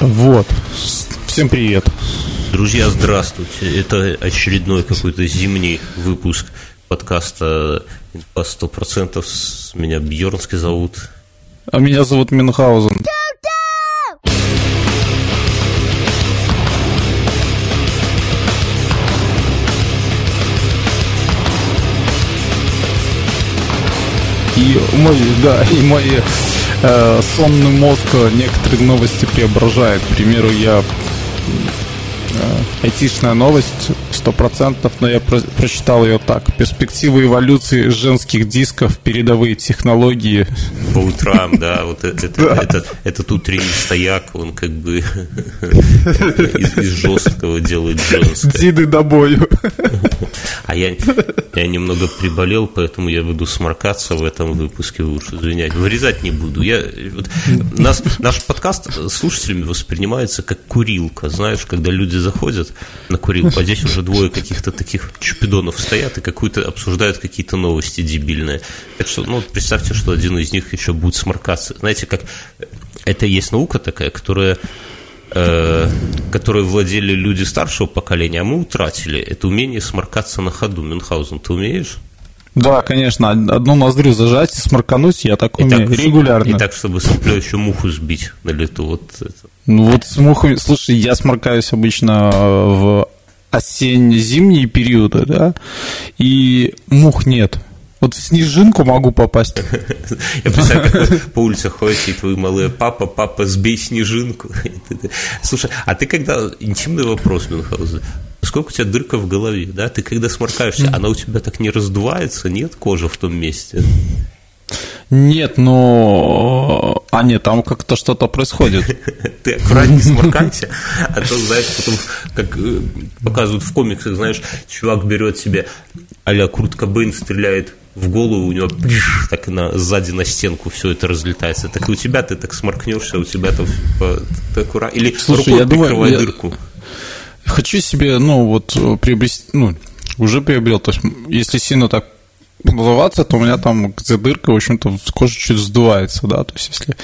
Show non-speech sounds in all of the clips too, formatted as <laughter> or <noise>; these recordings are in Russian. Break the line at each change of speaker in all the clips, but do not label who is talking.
Вот. Всем привет.
Друзья, здравствуйте. Это очередной какой-то зимний выпуск подкаста по сто процентов. Меня Бьернский зовут.
А меня зовут Мюнхгаузен. Мой, да, и мой э, сонный мозг некоторые новости преображает. К примеру, я э, айтишная новость, сто процентов, но я про прочитал ее так. Перспективы эволюции женских дисков, передовые технологии.
По утрам, да, вот да. этот, утренний стояк, он как бы <laughs> из, из жесткого делает женское.
Диды до бою.
А я, я немного приболел, поэтому я буду сморкаться в этом выпуске, вы уж извиняйте. Вырезать не буду. Я, вот, нас, наш подкаст слушателями воспринимается как курилка, знаешь, когда люди заходят на курилку, а здесь уже двое каких-то таких чупидонов стоят и какую-то обсуждают какие-то новости дебильные. Так что, ну, представьте, что один из них еще будет сморкаться. Знаете, как это есть наука такая, которая э, которые владели люди старшего поколения, а мы утратили это умение сморкаться на ходу. Мюнхгаузен, ты умеешь?
Да, конечно, одну ноздрю зажать и сморкануть я так умею и так, регулярно.
И так, чтобы соплю еще муху сбить на лету. Вот это.
Ну вот с мухой, слушай, я сморкаюсь обычно в осенне-зимние периоды, да, и мух нет. Вот в снежинку могу попасть. <laughs>
Я представляю, как вы по улице ходите, и твои малые папа, папа, сбей снежинку. <laughs> Слушай, а ты когда, интимный вопрос, Мюнхгаузен, сколько у тебя дырка в голове, да? Ты когда сморкаешься, она у тебя так не раздувается, нет кожи в том месте?
Нет, но... А нет, там как-то что-то происходит. <laughs>
Ты аккуратнее сморкайся, а то, знаешь, потом, как э, показывают в комиксах, знаешь, чувак берет себе а-ля Курт Кобейн стреляет в голову, у него так на, сзади на стенку все это разлетается. Так и у тебя ты так сморкнешься, у тебя там аккуратно. Или
Слушай, рукой я думаю, я дырку. Хочу себе, ну, вот, приобрести, ну, уже приобрел. То есть, если сильно так называться, то у меня там где дырка, в общем-то, кожа чуть сдувается, да, то есть если...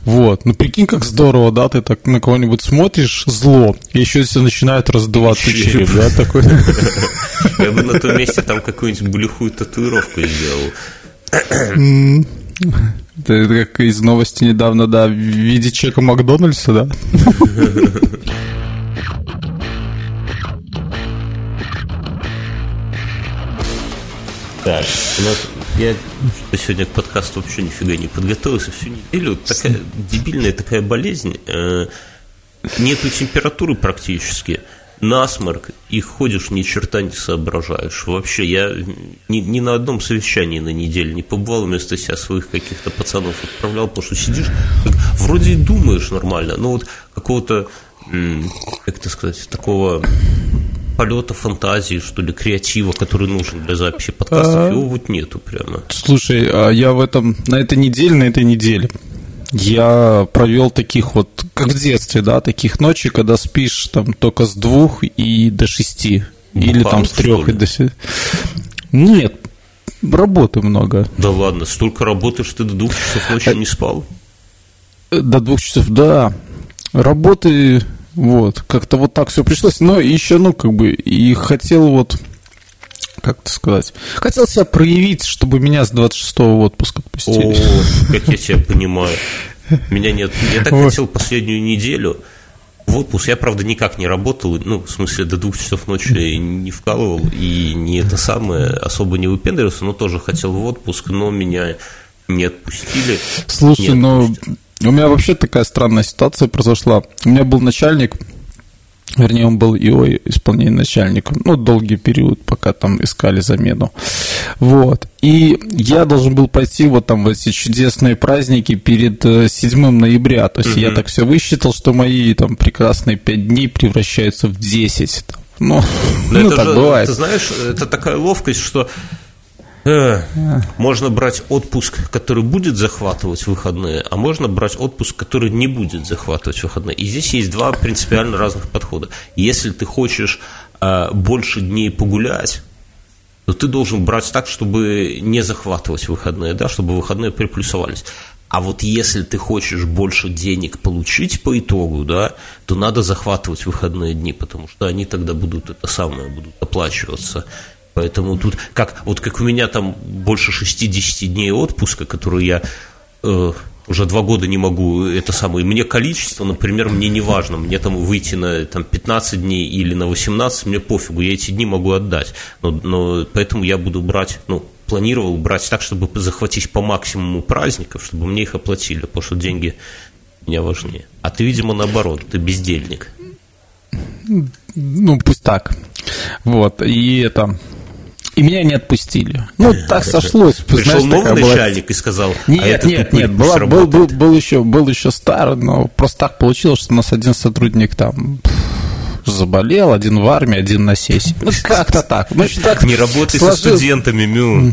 Вот, ну прикинь, как здорово, да, ты так на кого-нибудь смотришь, зло, и еще если начинает раздуваться череп, да, такой...
Я бы на том месте там какую-нибудь блюхую татуировку сделал.
Это как из новости недавно, да, в виде чека Макдональдса, да?
Так, у нас, я сегодня к подкасту вообще нифига не подготовился всю неделю. Такая дебильная такая болезнь. Э, нету температуры практически. Насморк, и ходишь, ни черта не соображаешь. Вообще, я ни, ни на одном совещании на неделю не побывал, вместо себя своих каких-то пацанов отправлял, потому что сидишь, как, вроде и думаешь нормально, но вот какого-то, как это сказать, такого полета фантазии, что ли, креатива, который нужен для записи подкастов, а... его вот нету прямо.
Слушай, а я в этом, на этой неделе, на этой неделе я провел таких вот, как в детстве, да, таких ночей, когда спишь там только с двух и до шести. Бухал, или там с трех и до Нет, работы много.
Да ладно, столько работы, что ты до двух часов ночи а... не спал?
До двух часов, да. Работы вот, как-то вот так все пришлось. Но еще, ну, как бы, и хотел вот, как это сказать, хотел себя проявить, чтобы меня с 26-го в отпуск отпустили.
О, как я себя понимаю. Меня нет. Я так хотел последнюю неделю в отпуск. Я, правда, никак не работал, ну, в смысле, до двух часов ночи не вкалывал и не это самое, особо не выпендривался, но тоже хотел в отпуск, но меня не отпустили.
Слушай, не но у меня вообще такая странная ситуация произошла. У меня был начальник, вернее, он был его исполнение начальником, ну, долгий период, пока там искали замену. Вот. И я должен был пойти вот там в эти чудесные праздники перед 7 э, ноября. То есть mm-hmm. я так все высчитал, что мои там прекрасные 5 дней превращаются в 10. Ну,
ну это так же, бывает. Ты знаешь, это такая ловкость, что можно брать отпуск, который будет захватывать выходные, а можно брать отпуск, который не будет захватывать выходные. И здесь есть два принципиально разных подхода. Если ты хочешь э, больше дней погулять, то ты должен брать так, чтобы не захватывать выходные, да, чтобы выходные приплюсовались. А вот если ты хочешь больше денег получить по итогу, да, то надо захватывать выходные дни, потому что они тогда будут это самое, будут оплачиваться. Поэтому тут, как, вот как у меня там больше 60 дней отпуска, которые я э, уже два года не могу это самое. Мне количество, например, мне не важно. Мне там выйти на там, 15 дней или на 18, мне пофигу, я эти дни могу отдать. Но, но поэтому я буду брать, ну, планировал брать так, чтобы захватить по максимуму праздников, чтобы мне их оплатили, потому что деньги мне важнее. А ты, видимо, наоборот, ты бездельник.
Ну, пусть так. Вот, и это... И меня не отпустили. Ну, так сошлось.
Пришел Знаешь, новый начальник была... и сказал,
«А нет, а нет, нет, была, был, был, был, еще, был еще старый, но просто так получилось, что у нас один сотрудник там заболел, один в армии, один на сессии. Ну, <laughs> как-то так. Ну, так
не работай сложил... со студентами, Мю. <laughs>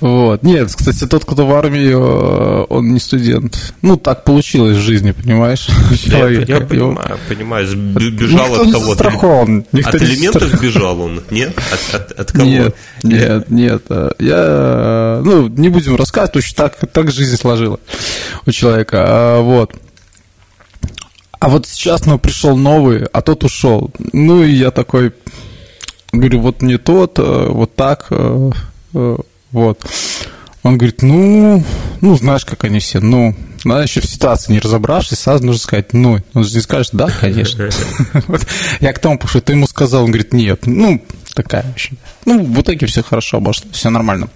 Вот. Нет, кстати, тот, кто в армии, э, он не студент. Ну, так получилось в жизни, понимаешь? <laughs>
Человек. Я понимаю, понимаю. Бежал от кого-то. От элементов бежал он, нет? От кого?
Нет, нет, нет. Я, ну, не будем рассказывать, точно так, так жизнь сложила у человека. А, вот. А вот сейчас, ну, пришел новый, а тот ушел. Ну, и я такой, говорю, вот не тот, э, вот так, э, э, вот. Он говорит, ну, ну, знаешь, как они все, ну, надо еще в ситуации не разобравшись, сразу нужно сказать, ну, он же не скажет, да, конечно. <laughs> Я к тому пошел, ты ему сказал, он говорит, нет, ну, такая вообще. Ну, в итоге все хорошо обошлось, все нормально.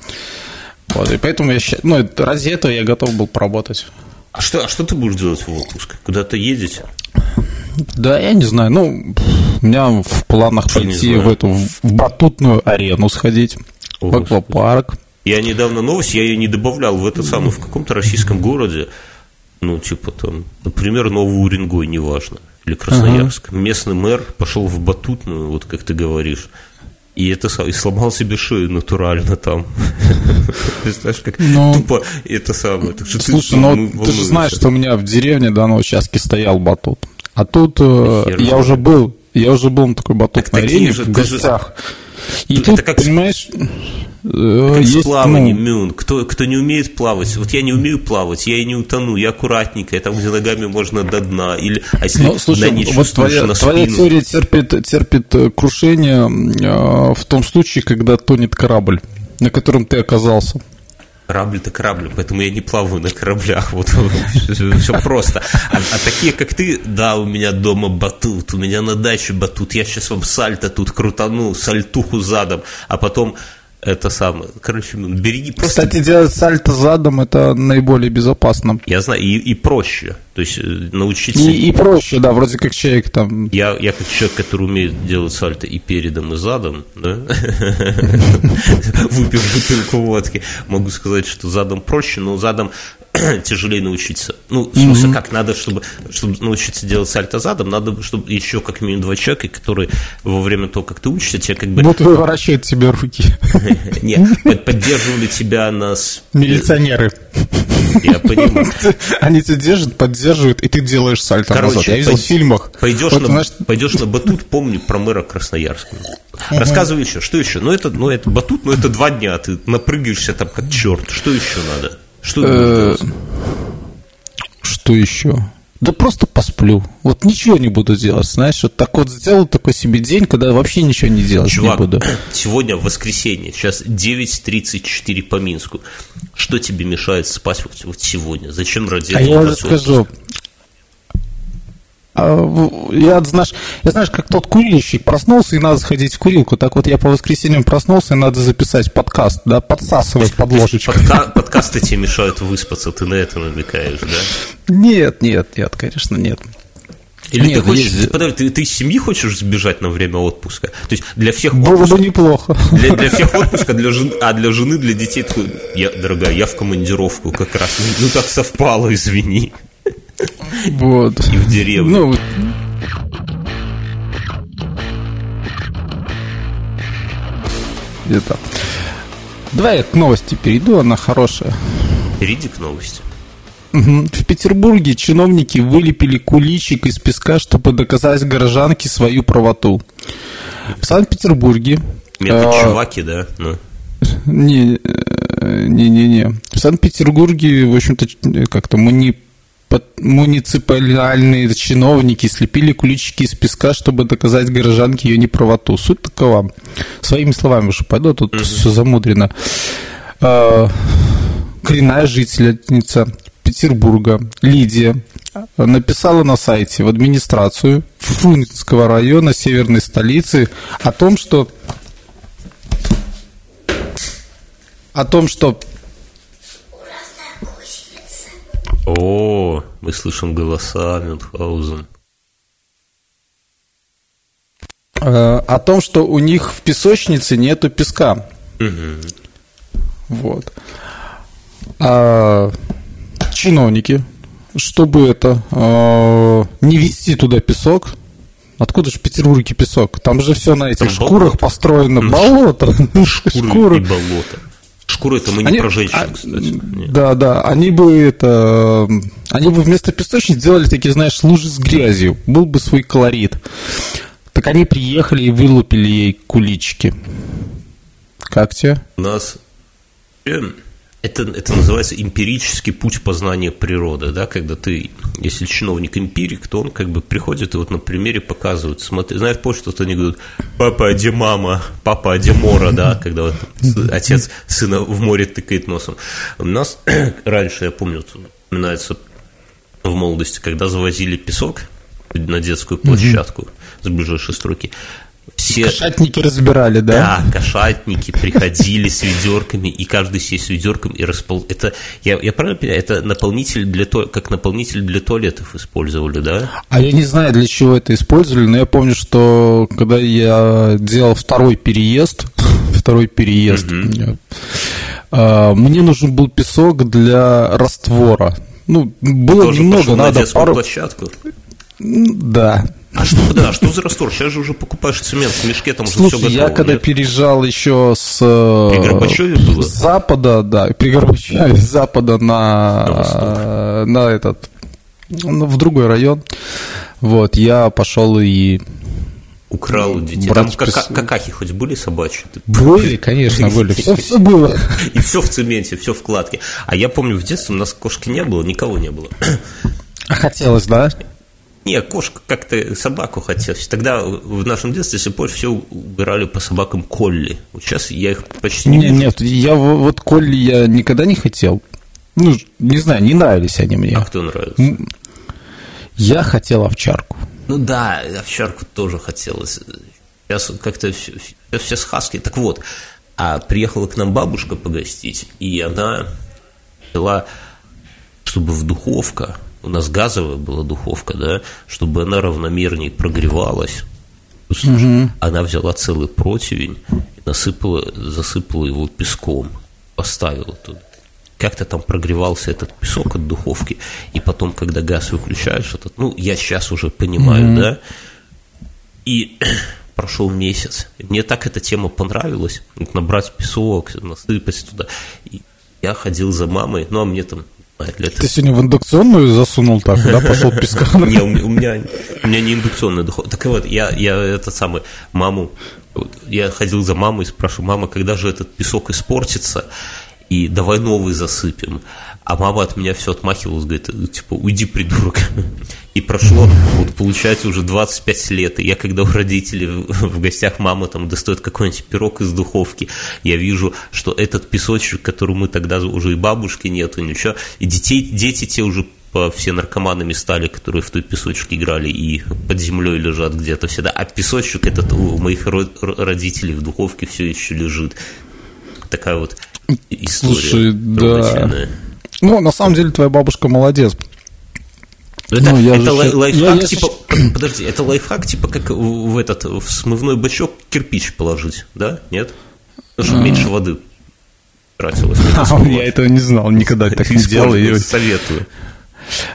Вот, и поэтому я, ну, ради этого я готов был поработать.
А что, а что ты будешь делать в отпуск? Куда-то ездить?
Да, я не знаю. Ну, у меня в планах что пойти в эту в батутную арену сходить, О, в аквапарк.
Я недавно новость, я ее не добавлял в это самое, в каком-то российском городе, ну, типа там, например, Новый Уренгой, неважно, или Красноярск. Ага. Местный мэр пошел в батутную, вот как ты говоришь, и это и сломал себе шею натурально там. <laughs> Представляешь, как тупо это самое.
Слушай, ты, ну, ты же знаешь, что у меня в деревне да, на участке стоял батут. А тут э, я уже был, я уже был на такой батут на арене в гостях. И тут, понимаешь,
как есть, с плаванием, ну... Мюн. Кто, кто не умеет плавать, вот я не умею плавать, я и не утону, я аккуратненько, я там, где ногами можно до дна. Или, а если
ну, слушай, на вот твоя, на твоя теория терпит, терпит э, крушение э, в том случае, когда тонет корабль, на котором ты оказался.
Корабль-то корабль, поэтому я не плаваю на кораблях, вот все просто. А, а такие, как ты, да, у меня дома батут, у меня на даче батут, я сейчас вам сальто тут крутану, сальтуху задом, а потом это самое. Короче, береги
просто... Кстати, делать сальто задом это наиболее безопасно.
Я знаю, и, и проще. То есть э, научиться...
И, и проще, да, вроде как человек там...
Я, я как человек, который умеет делать сальто и передом, и задом, да, <laughs> выпив бутылку водки, могу сказать, что задом проще, но задом <clears throat> тяжелее научиться. Ну, в смысле, как надо, чтобы, чтобы научиться делать сальто задом, надо, чтобы еще как минимум два человека, которые во время того, как ты учишься, тебе как бы...
Вот выворачивают тебе руки. <laughs>
Нет, поддерживали тебя на...
Милиционеры.
Я понимаю. <laughs>
Они тебя держат, поддерживают, и ты делаешь сальто Короче, назад. Я видел в фильмах.
Пойдешь, вот, на, знаешь... пойдешь на батут, помни про мэра Красноярска. Рассказывай еще, что еще? Ну, это, ну, это батут, но это два дня, ты напрыгаешься там как черт. Что еще надо? Что
э, Что еще? Да просто посплю. Вот ничего не буду делать, знаешь, вот так вот сделал такой себе день, когда вообще ничего не делать Чувак, не буду. <clears throat>
сегодня воскресенье, сейчас 9.34 по Минску. Что тебе мешает спать вот, сегодня? Зачем ради
этого? А я уже скажу, я, знаешь, я знаешь, как тот курильщик проснулся, и надо сходить в курилку. Так вот я по воскресеньям проснулся, и надо записать подкаст, да, подсасывать под ложечку.
Подка- подкасты тебе мешают выспаться, ты на это намекаешь, да?
Нет, нет, нет, конечно, нет.
Или Нет, ты хочешь, есть... подожди, ты, ты из семьи хочешь сбежать на время отпуска? То есть для всех
Было отпуска, бы неплохо.
Для, для всех отпуска, для жены, а для жены, для детей, я, дорогая, я в командировку как раз. Ну так совпало, извини.
Вот.
И в деревне. Ну,
где-то. Давай я к новости перейду, она хорошая.
Перейди к новости.
В Петербурге чиновники вылепили куличик из песка, чтобы доказать горожанке свою правоту. В Санкт-Петербурге...
Это а, чуваки, да? Ну.
Не, э, Не-не-не. В Санкт-Петербурге, в общем-то, как-то муни... муниципальные чиновники слепили куличики из песка, чтобы доказать горожанке ее неправоту. Суть такова. Своими словами уже пойду, тут mm-hmm. все замудрено. А, коренная жительница Петербурга Лидия написала на сайте в администрацию Фрунзенского района северной столицы о том, что о том, что
О, мы слышим голоса Мюнхгаузен.
Э, о том, что у них в песочнице нету песка. Угу. Вот. А чиновники, чтобы это э, не вести туда песок, Откуда же в Петербурге песок? Там же все на этих Там шкурах болото. построено болото.
Шкуры, Шкуры. и болото. Шкуры это мы не они, про женщин, а, кстати.
Нет. Да, да. Они бы это. Они бы вместо песочниц сделали такие, знаешь, лужи с грязью. Был бы свой колорит. Так они приехали и вылупили ей кулички. Как тебе?
У нас это, это называется эмпирический путь познания природы, да, когда ты, если чиновник эмпирик, то он как бы приходит и вот на примере показывает, смотри, знаешь, помнишь, что они говорят, папа, а где мама, папа, а где мора, да, когда вот отец сына в море тыкает носом. У нас <clears throat> раньше, я помню, вспоминается в молодости, когда завозили песок на детскую площадку с ближайшей строки,
все... Кошатники разбирали, да?
Да, кошатники приходили с ведерками, и каждый сесть с ведерком и распол... Это, я, я правильно понимаю, это наполнитель для то... как наполнитель для туалетов использовали, да?
А я не знаю, для чего это использовали, но я помню, что когда я делал второй переезд, <laughs> второй переезд, угу. мне нужен был песок для раствора. Ну, было Тоже немного, надо
на пару... площадку?
Да,
а что, да, что за раствор? Сейчас же уже покупаешь цемент в мешке, там уже
Слушай, все готово. я когда нет? переезжал еще с... Э, при Горбачеве было? С запада, да, при Горбачеве, с запада на, на, на этот, ну, в другой район. Вот, я пошел и
украл у детей. Брат Там кака- какахи хоть были собачьи?
Были, <laughs> конечно, были. Все, все было. <laughs>
И все в цементе, все в кладке. А я помню, в детстве у нас кошки не было, никого не было.
А хотелось, да?
Не, кошка как-то собаку хотелось. Тогда в нашем детстве, если помнишь, все убирали по собакам колли. Вот сейчас я их почти не,
не Нет, я вот колли я никогда не хотел. Ну, не знаю, не нравились они мне.
А кто нравится?
Я хотел овчарку.
Ну да, овчарку тоже хотелось. Сейчас как-то все, все с хаски. Так вот, а приехала к нам бабушка погостить, и она взяла, чтобы в духовка у нас газовая была духовка, да, чтобы она равномернее прогревалась, угу. она взяла целый противень и насыпала, засыпала его песком, поставила туда. Как-то там прогревался этот песок от духовки, и потом, когда газ выключаешь, этот, ну, я сейчас уже понимаю, mm да, и <clears throat> прошел месяц. Мне так эта тема понравилась, набрать песок, насыпать туда. И я ходил за мамой, ну, а мне там
лет. Ты сегодня в индукционную засунул так, да, пошел песка? <laughs>
Не, у меня, у меня не индукционная духовка. Так вот, я, я этот самый, маму, я ходил за мамой и спрашиваю, мама, когда же этот песок испортится, и давай новый засыпем. А мама от меня все отмахивалась, говорит, типа, уйди, придурок. И прошло, вот получается, уже 25 лет. И я, когда у родителей в гостях мама там достает какой-нибудь пирог из духовки, я вижу, что этот песочек, который мы тогда уже и бабушки нету, ничего, и детей, дети те уже все наркоманами стали, которые в той песочке играли и под землей лежат где-то всегда. А песочек этот у моих родителей в духовке все еще лежит. Такая вот история. Слушай,
да. Ну, на самом деле, твоя бабушка молодец.
Это, ну, я это лай, лайфхак, я, типа, я... <clears throat> подожди, это лайфхак, типа, как в этот, в смывной бачок кирпич положить, да? Нет? Потому что а... меньше воды тратилось. <laughs>
А, я этого не знал, никогда так не делал.
Советую.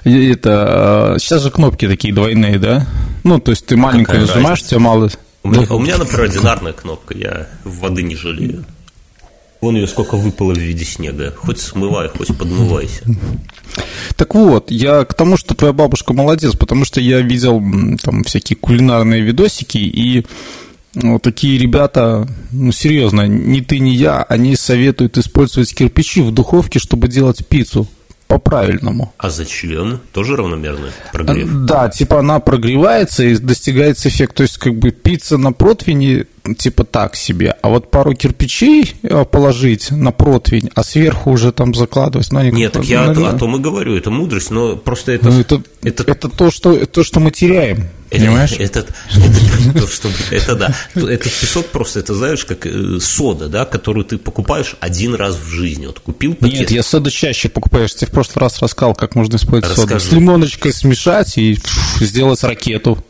Это, а, сейчас же кнопки такие двойные, да? Ну, то есть ты маленькую нажимаешь, тебя мало...
У меня, у меня, например, одинарная кнопка, я воды не жалею. Вон ее сколько выпало в виде снега. Хоть смывай, хоть подмывайся.
Так вот, я к тому, что твоя бабушка молодец, потому что я видел там всякие кулинарные видосики, и вот такие ребята, ну серьезно, ни ты, ни я, они советуют использовать кирпичи в духовке, чтобы делать пиццу по-правильному.
А за член тоже равномерный прогрев?
Да, типа она прогревается и достигается эффект. То есть как бы пицца на противне типа так себе. А вот пару кирпичей э, положить на противень, а сверху уже там закладывать.
Ну, Нет, так я ну, о, о том и говорю, это мудрость, но просто это... Ну,
это, это... это то, что, то, что мы теряем. Понимаешь? <laughs>
Этот, <laughs> это, что, это да. Этот песок просто, это знаешь, как э, сода, да, которую ты покупаешь один раз в жизни. Вот купил
пакет. Нет, я соду чаще покупаю. Я тебе в прошлый раз рассказал, как можно использовать Расскажи. соду. С лимоночкой смешать и сделать ракету.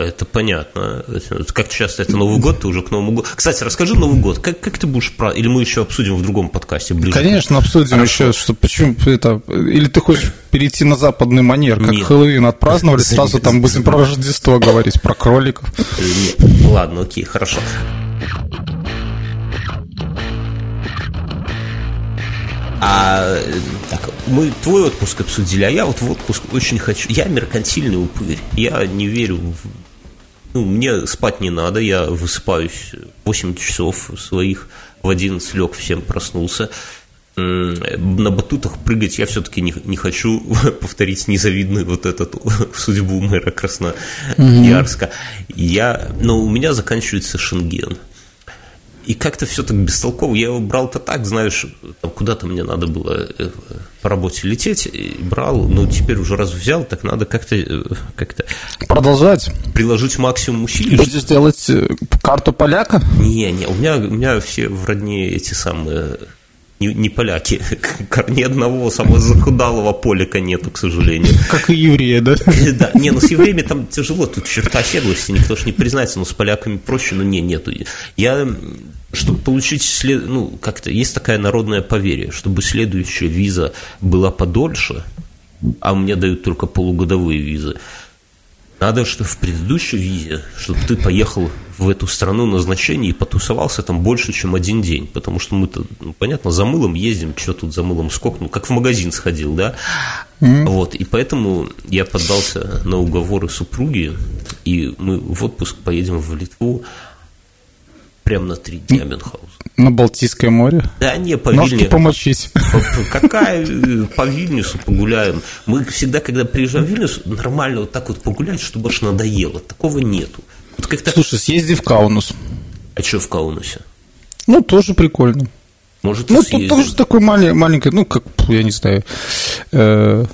Это понятно. Как часто это Новый год, ты уже к Новому году. Кстати, расскажи Новый год. Как, как ты будешь про. Или мы еще обсудим в другом подкасте ближе?
Конечно, обсудим Хорошо. еще, что почему это. Или ты хочешь перейти на западный манер, как Нет. Хэллоуин отпраздновали, сразу там будем про Рождество говорить, про кроликов.
Нет. Ладно, окей, хорошо. А так, мы твой отпуск обсудили, а я вот в отпуск очень хочу. Я меркантильный упырь. Я не верю в ну, мне спать не надо, я высыпаюсь 8 часов своих, в 11 лег, всем проснулся. На батутах прыгать я все-таки не, не хочу <laughs> повторить незавидную вот эту <laughs> судьбу мэра Красноярска. Я, но у меня заканчивается шенген. И как-то все так бестолково. Я его брал-то так, знаешь, куда-то мне надо было э, по работе лететь, и брал, но теперь уже раз взял, так надо как-то э, как
продолжать,
приложить максимум усилий.
Будешь делать э, карту поляка?
Не, не, у меня у меня все в родне эти самые не, не поляки, ни одного самого захудалого полика нету, к сожалению.
Как и евреи, да? <laughs>
Да, не, ну с евреями там тяжело, тут черта оседлости, никто же не признается, но с поляками проще, но не, нету. Я чтобы получить, след... ну, как-то есть такая народное поверье, чтобы следующая виза была подольше, а мне дают только полугодовые визы, надо, что в предыдущей визе, чтобы ты поехал в эту страну назначения и потусовался там больше, чем один день. Потому что мы-то, ну, понятно, за мылом ездим, что тут за мылом сколько, ну, как в магазин сходил, да? Mm-hmm. Вот, и поэтому я поддался на уговоры супруги, и мы в отпуск поедем в Литву прямо на три дня Мюнхгаузен.
На Балтийское море?
Да не, по Ножки
помочись.
Какая по Вильнюсу погуляем? Мы всегда, когда приезжаем в Вильнюс, нормально вот так вот погулять, чтобы аж надоело. Такого нету.
Вот как-то... Слушай, съезди в Каунус.
А что в Каунусе?
Ну, тоже прикольно.
Может,
Ну, тут тоже такой маленький, маленький, ну, как, я не знаю, э,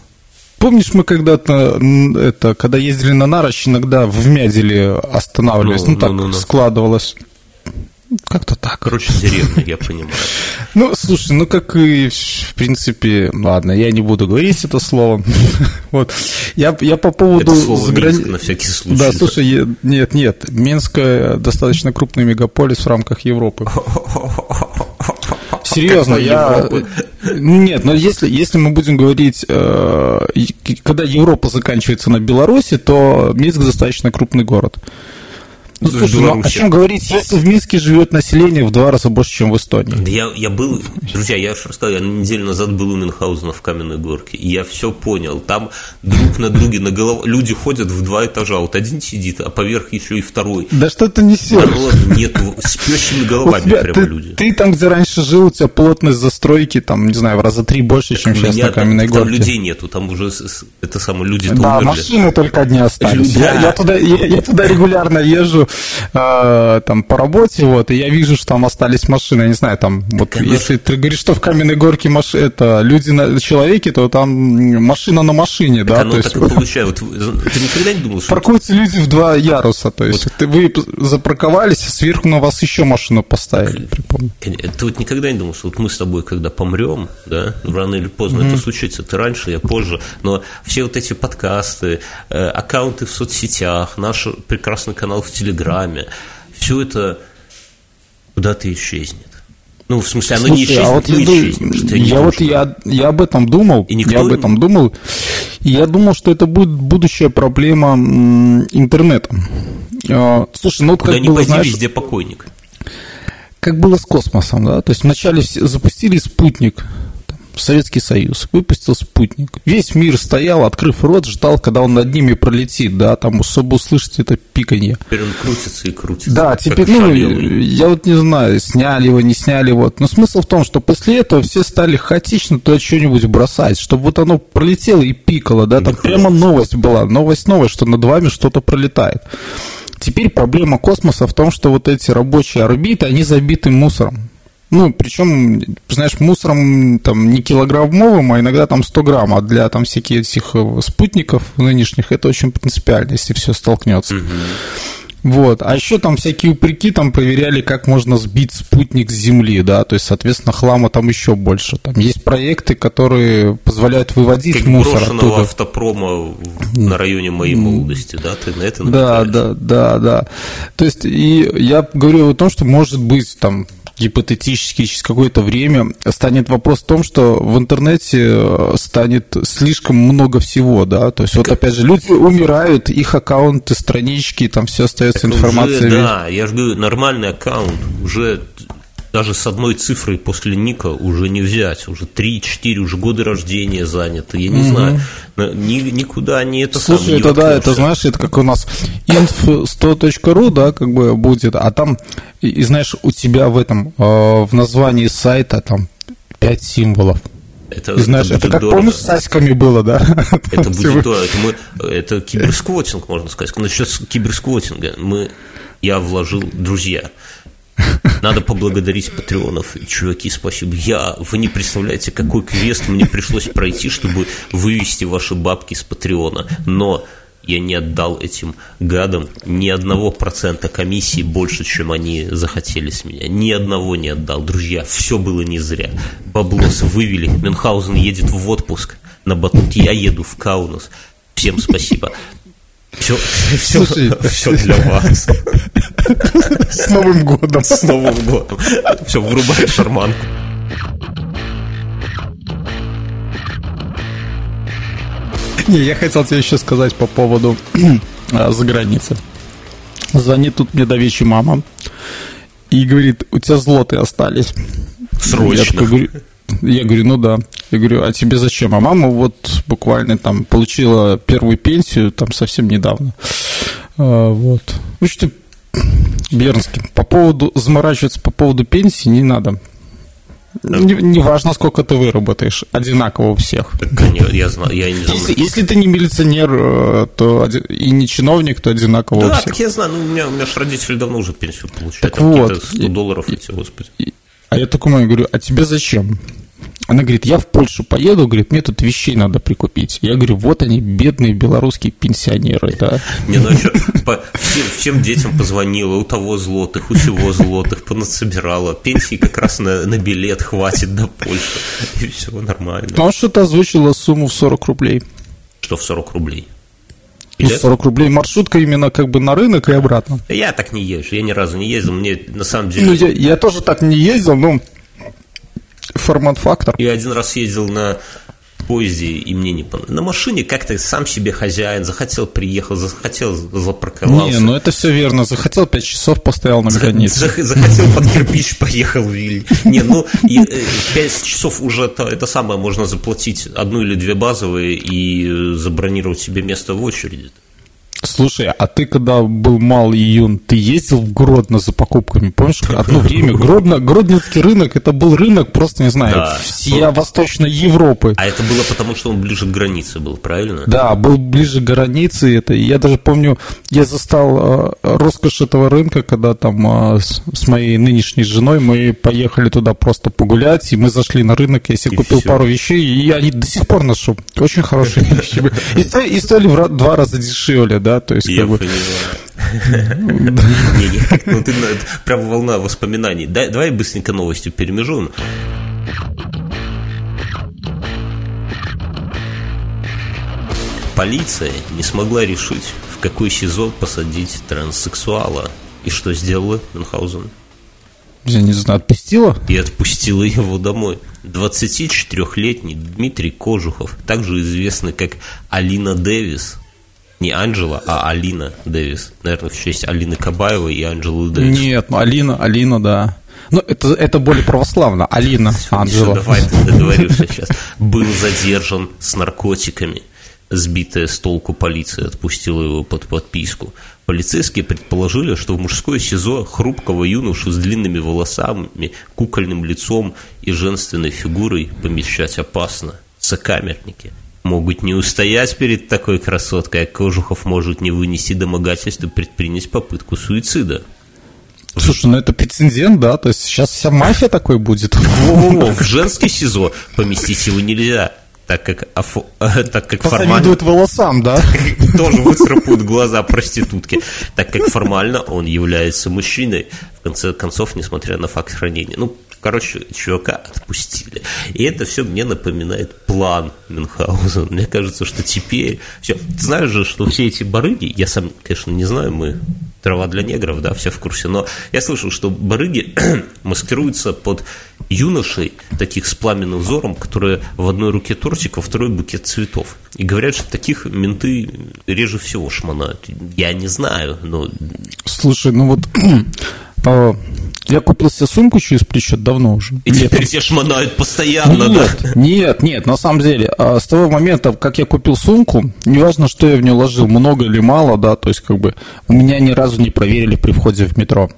Помнишь, мы когда-то, это, когда ездили на Нарощ, иногда в Мядиле останавливались, ну, ну так ну, ну, складывалось. Как-то так.
Короче, деревня, я понимаю. <laughs>
Ну, слушай, ну как и в принципе, ладно, я не буду говорить это слово. <laughs> вот. Я, я по поводу...
Это слово заграни... Минск, на всякий случай.
Да, слушай, я... нет, нет, Минск достаточно крупный мегаполис в рамках Европы. <laughs> Серьезно, я... Нет, но если, если мы будем говорить, э, когда Европа заканчивается на Беларуси, то Минск достаточно крупный город. Ну, слушай, ну, о чем говорить, если в Минске живет население в два раза больше, чем в Эстонии?
Да я, я был, друзья, я уже рассказал, я неделю назад был у Мюнхгаузена в Каменной Горке, и я все понял. Там друг на друге на голову люди ходят в два этажа, вот один сидит, а поверх еще и второй.
Да что ты несешь?
Нет, с пещими головами тебя, прямо
ты,
люди.
Ты там, где раньше жил, у тебя плотность застройки, там, не знаю, в раза три больше, так чем сейчас на Каменной Горке.
Там людей нету, там уже это самое, люди
Да, умерли. машины только одни остались. Да. Я, я, туда, я, я туда регулярно езжу, э, там по работе, вот, и я вижу, что там остались машины, я не знаю, там, вот, Конечно. если ты говоришь, что в Каменной Горке маш... это люди на человеке, то там машина на машине, так да,
оно то есть... Так получается, вот, ты никогда не думал,
что... Паркуются люди в два яруса, то есть вот. вы запарковались, а сверху на вас еще машину поставили, припомню.
Ты вот никогда не думал, что вот мы с тобой, когда помрем, да, рано или поздно mm-hmm. это случится, ты раньше, я позже, но все вот эти подкасты, э, аккаунты в соцсетях, наш прекрасный канал в Телеграме, все это куда-то исчезнет. Ну, в смысле, оно Слушай, не исчезнет, а вот
мы
я, исчезнем.
Что я вот я, я об этом думал, и никто... я об этом думал, и я думал, что это будет будущая проблема интернета. А, слушай, ну вот
Куда
как
не
было,
пойди,
знаешь,
везде покойник.
Как было с космосом, да? То есть вначале запустили спутник, Советский Союз выпустил спутник. Весь мир стоял, открыв рот, ждал, когда он над ними пролетит, да, там особо услышать это пиканье.
Теперь он крутится и крутится.
Да, теперь, ну, я вот не знаю, сняли его, не сняли его. Но смысл в том, что после этого все стали хаотично туда что-нибудь бросать, чтобы вот оно пролетело и пикало, да, там да. прямо новость была, новость новая, что над вами что-то пролетает. Теперь проблема космоса в том, что вот эти рабочие орбиты, они забиты мусором. Ну, причем, знаешь, мусором там не килограммовым, а иногда там 100 грамм, а для там всяких этих э, спутников нынешних это очень принципиально, если все столкнется. Вот. А еще там всякие упреки там проверяли, как можно сбить спутник с Земли, да, то есть, соответственно, хлама там еще больше. Там есть проекты, которые позволяют выводить как мусор оттуда.
автопрома на районе моей молодости, да, ты на это
Да, да, да, да. То есть, и я говорю о том, что может быть там гипотетически через какое-то время станет вопрос в том, что в интернете э, станет слишком много всего, да, то есть вот опять же люди умирают, их аккаунты, странички, там все остается информация.
Уже, да, я же говорю, нормальный аккаунт уже даже с одной цифрой после ника уже не взять, уже 3-4, уже годы рождения заняты, я не угу. знаю, ни, никуда не это
Слушай,
самое,
это да, это знаешь, это как у нас inf100.ru, да, как бы будет, а там, и, и знаешь, у тебя в этом, э, в названии сайта там 5 символов. Это, и знаешь, это, это как дорого. помнишь, с саськами было, да? <laughs>
Это будет дорого. Это, мы, это киберсквотинг, можно сказать. Насчет киберсквотинга мы, я вложил друзья. Надо поблагодарить патреонов. Чуваки, спасибо. Я, вы не представляете, какой квест мне пришлось пройти, чтобы вывести ваши бабки с патреона. Но я не отдал этим гадам ни одного процента комиссии больше, чем они захотели с меня. Ни одного не отдал. Друзья, все было не зря. Баблос вывели. Мюнхгаузен едет в отпуск на батут. Я еду в Каунас. Всем спасибо. Все, все, все для вас.
С Новым годом.
С Новым годом. Все, врубай шарманку.
Не, я хотел тебе еще сказать по поводу <clears throat> а, за границы. Звонит тут мне давеча мама и говорит, у тебя злоты остались.
Срочно.
Я, такой, говорю, я говорю, ну да. Я говорю, а тебе зачем? А мама вот буквально там получила первую пенсию там совсем недавно. А, вот. Ну что, Бернский, по поводу, заморачиваться по поводу пенсии не надо. Не, не важно, сколько ты выработаешь, одинаково у всех.
Конечно, я знаю, я не знаю.
Если, если ты не милиционер, э, то и не чиновник, то одинаково да, у всех. Да,
так я знаю, ну, у меня, у меня же родители давно уже пенсию получают. Так вот. 100 долларов эти, господи.
А я такой говорю, а тебе зачем? Она говорит, я в Польшу поеду, говорит, мне тут вещей надо прикупить. Я говорю, вот они, бедные белорусские пенсионеры, да.
Не, ну еще <laughs> по, всем, всем детям позвонила, у того злотых, у чего злотых, понасобирала. Пенсии как раз на, на билет хватит до Польши, и все нормально.
Ну, а что-то озвучила сумму в 40 рублей.
Что в 40 рублей?
Ну, 40 рублей маршрутка именно как бы на рынок и обратно.
Я так не езжу, я ни разу не ездил, мне на самом деле...
Ну, я, я тоже так не ездил, но формат-фактор.
Я один раз ездил на поезде, и мне не понравилось. На машине как-то сам себе хозяин, захотел, приехал, захотел, запарковался. Не,
ну это все верно. Захотел, пять часов постоял на границе.
захотел под кирпич, поехал в Виль. Не, ну, э, пять часов уже это, это самое, можно заплатить одну или две базовые и э, забронировать себе место в очереди.
Слушай, а ты когда был мал июн, ты ездил в Гродно за покупками, помнишь? Одно время Гродно, Гродненский рынок, это был рынок просто, не знаю, да. всей Восточной Европы.
А это было потому, что он ближе к границе был, правильно?
Да, был ближе к границе. Это, я даже помню, я застал э, роскошь этого рынка, когда там э, с, моей нынешней женой мы поехали туда просто погулять, и мы зашли на рынок, я себе и купил все. пару вещей, и они до сих пор ношу. Очень хорошие <laughs> вещи. И стоили в два раза дешевле, да, то есть как бы... <laughs>
Ну, ты прям волна воспоминаний. Давай быстренько новостью перемежу. Полиция не смогла решить, в какой сезон посадить транссексуала. И что сделала Мюнхгаузен?
Я не знаю, отпустила?
И отпустила его домой. 24-летний Дмитрий Кожухов, также известный как Алина Дэвис, не Анджела, а Алина Дэвис. Наверное, в честь Алины Кабаевой и Анджелы Дэвис.
Нет, ну Алина, Алина, да. Ну, это, это более православно. Алина <laughs> Анджела.
Давай ты договоришься сейчас. Был задержан с наркотиками. Сбитая с толку полиция отпустила его под подписку. Полицейские предположили, что в мужское СИЗО хрупкого юношу с длинными волосами, кукольным лицом и женственной фигурой помещать опасно. Сокамерники могут не устоять перед такой красоткой, а Кожухов может не вынести домогательства предпринять попытку суицида.
Слушай, ну это прецедент, да? То есть сейчас вся мафия такой будет.
Во-во-во, в женский СИЗО поместить его нельзя так как, афо, <laughs> так как формально...
волосам, да?
Тоже выцарапают глаза проститутки, так как формально он является мужчиной, в конце концов, несмотря на факт хранения. Ну, короче, чувака отпустили. И это все мне напоминает план Мюнхгаузена. Мне кажется, что теперь... Все. Ты знаешь же, что все эти барыги, я сам, конечно, не знаю, мы трава для негров, да, все в курсе. Но я слышал, что барыги <clears throat> маскируются под юношей, таких с пламенным взором, которые в одной руке тортик, во второй букет цветов. И говорят, что таких менты реже всего шмонают. Я не знаю, но...
Слушай, ну вот а, я купил себе сумку через плечо давно уже.
И Летом. теперь все шмонают постоянно,
нет,
да?
Нет, нет, на самом деле, а с того момента, как я купил сумку, неважно, что я в нее ложил, много или мало, да, то есть как бы у меня ни разу не проверили при входе в метро.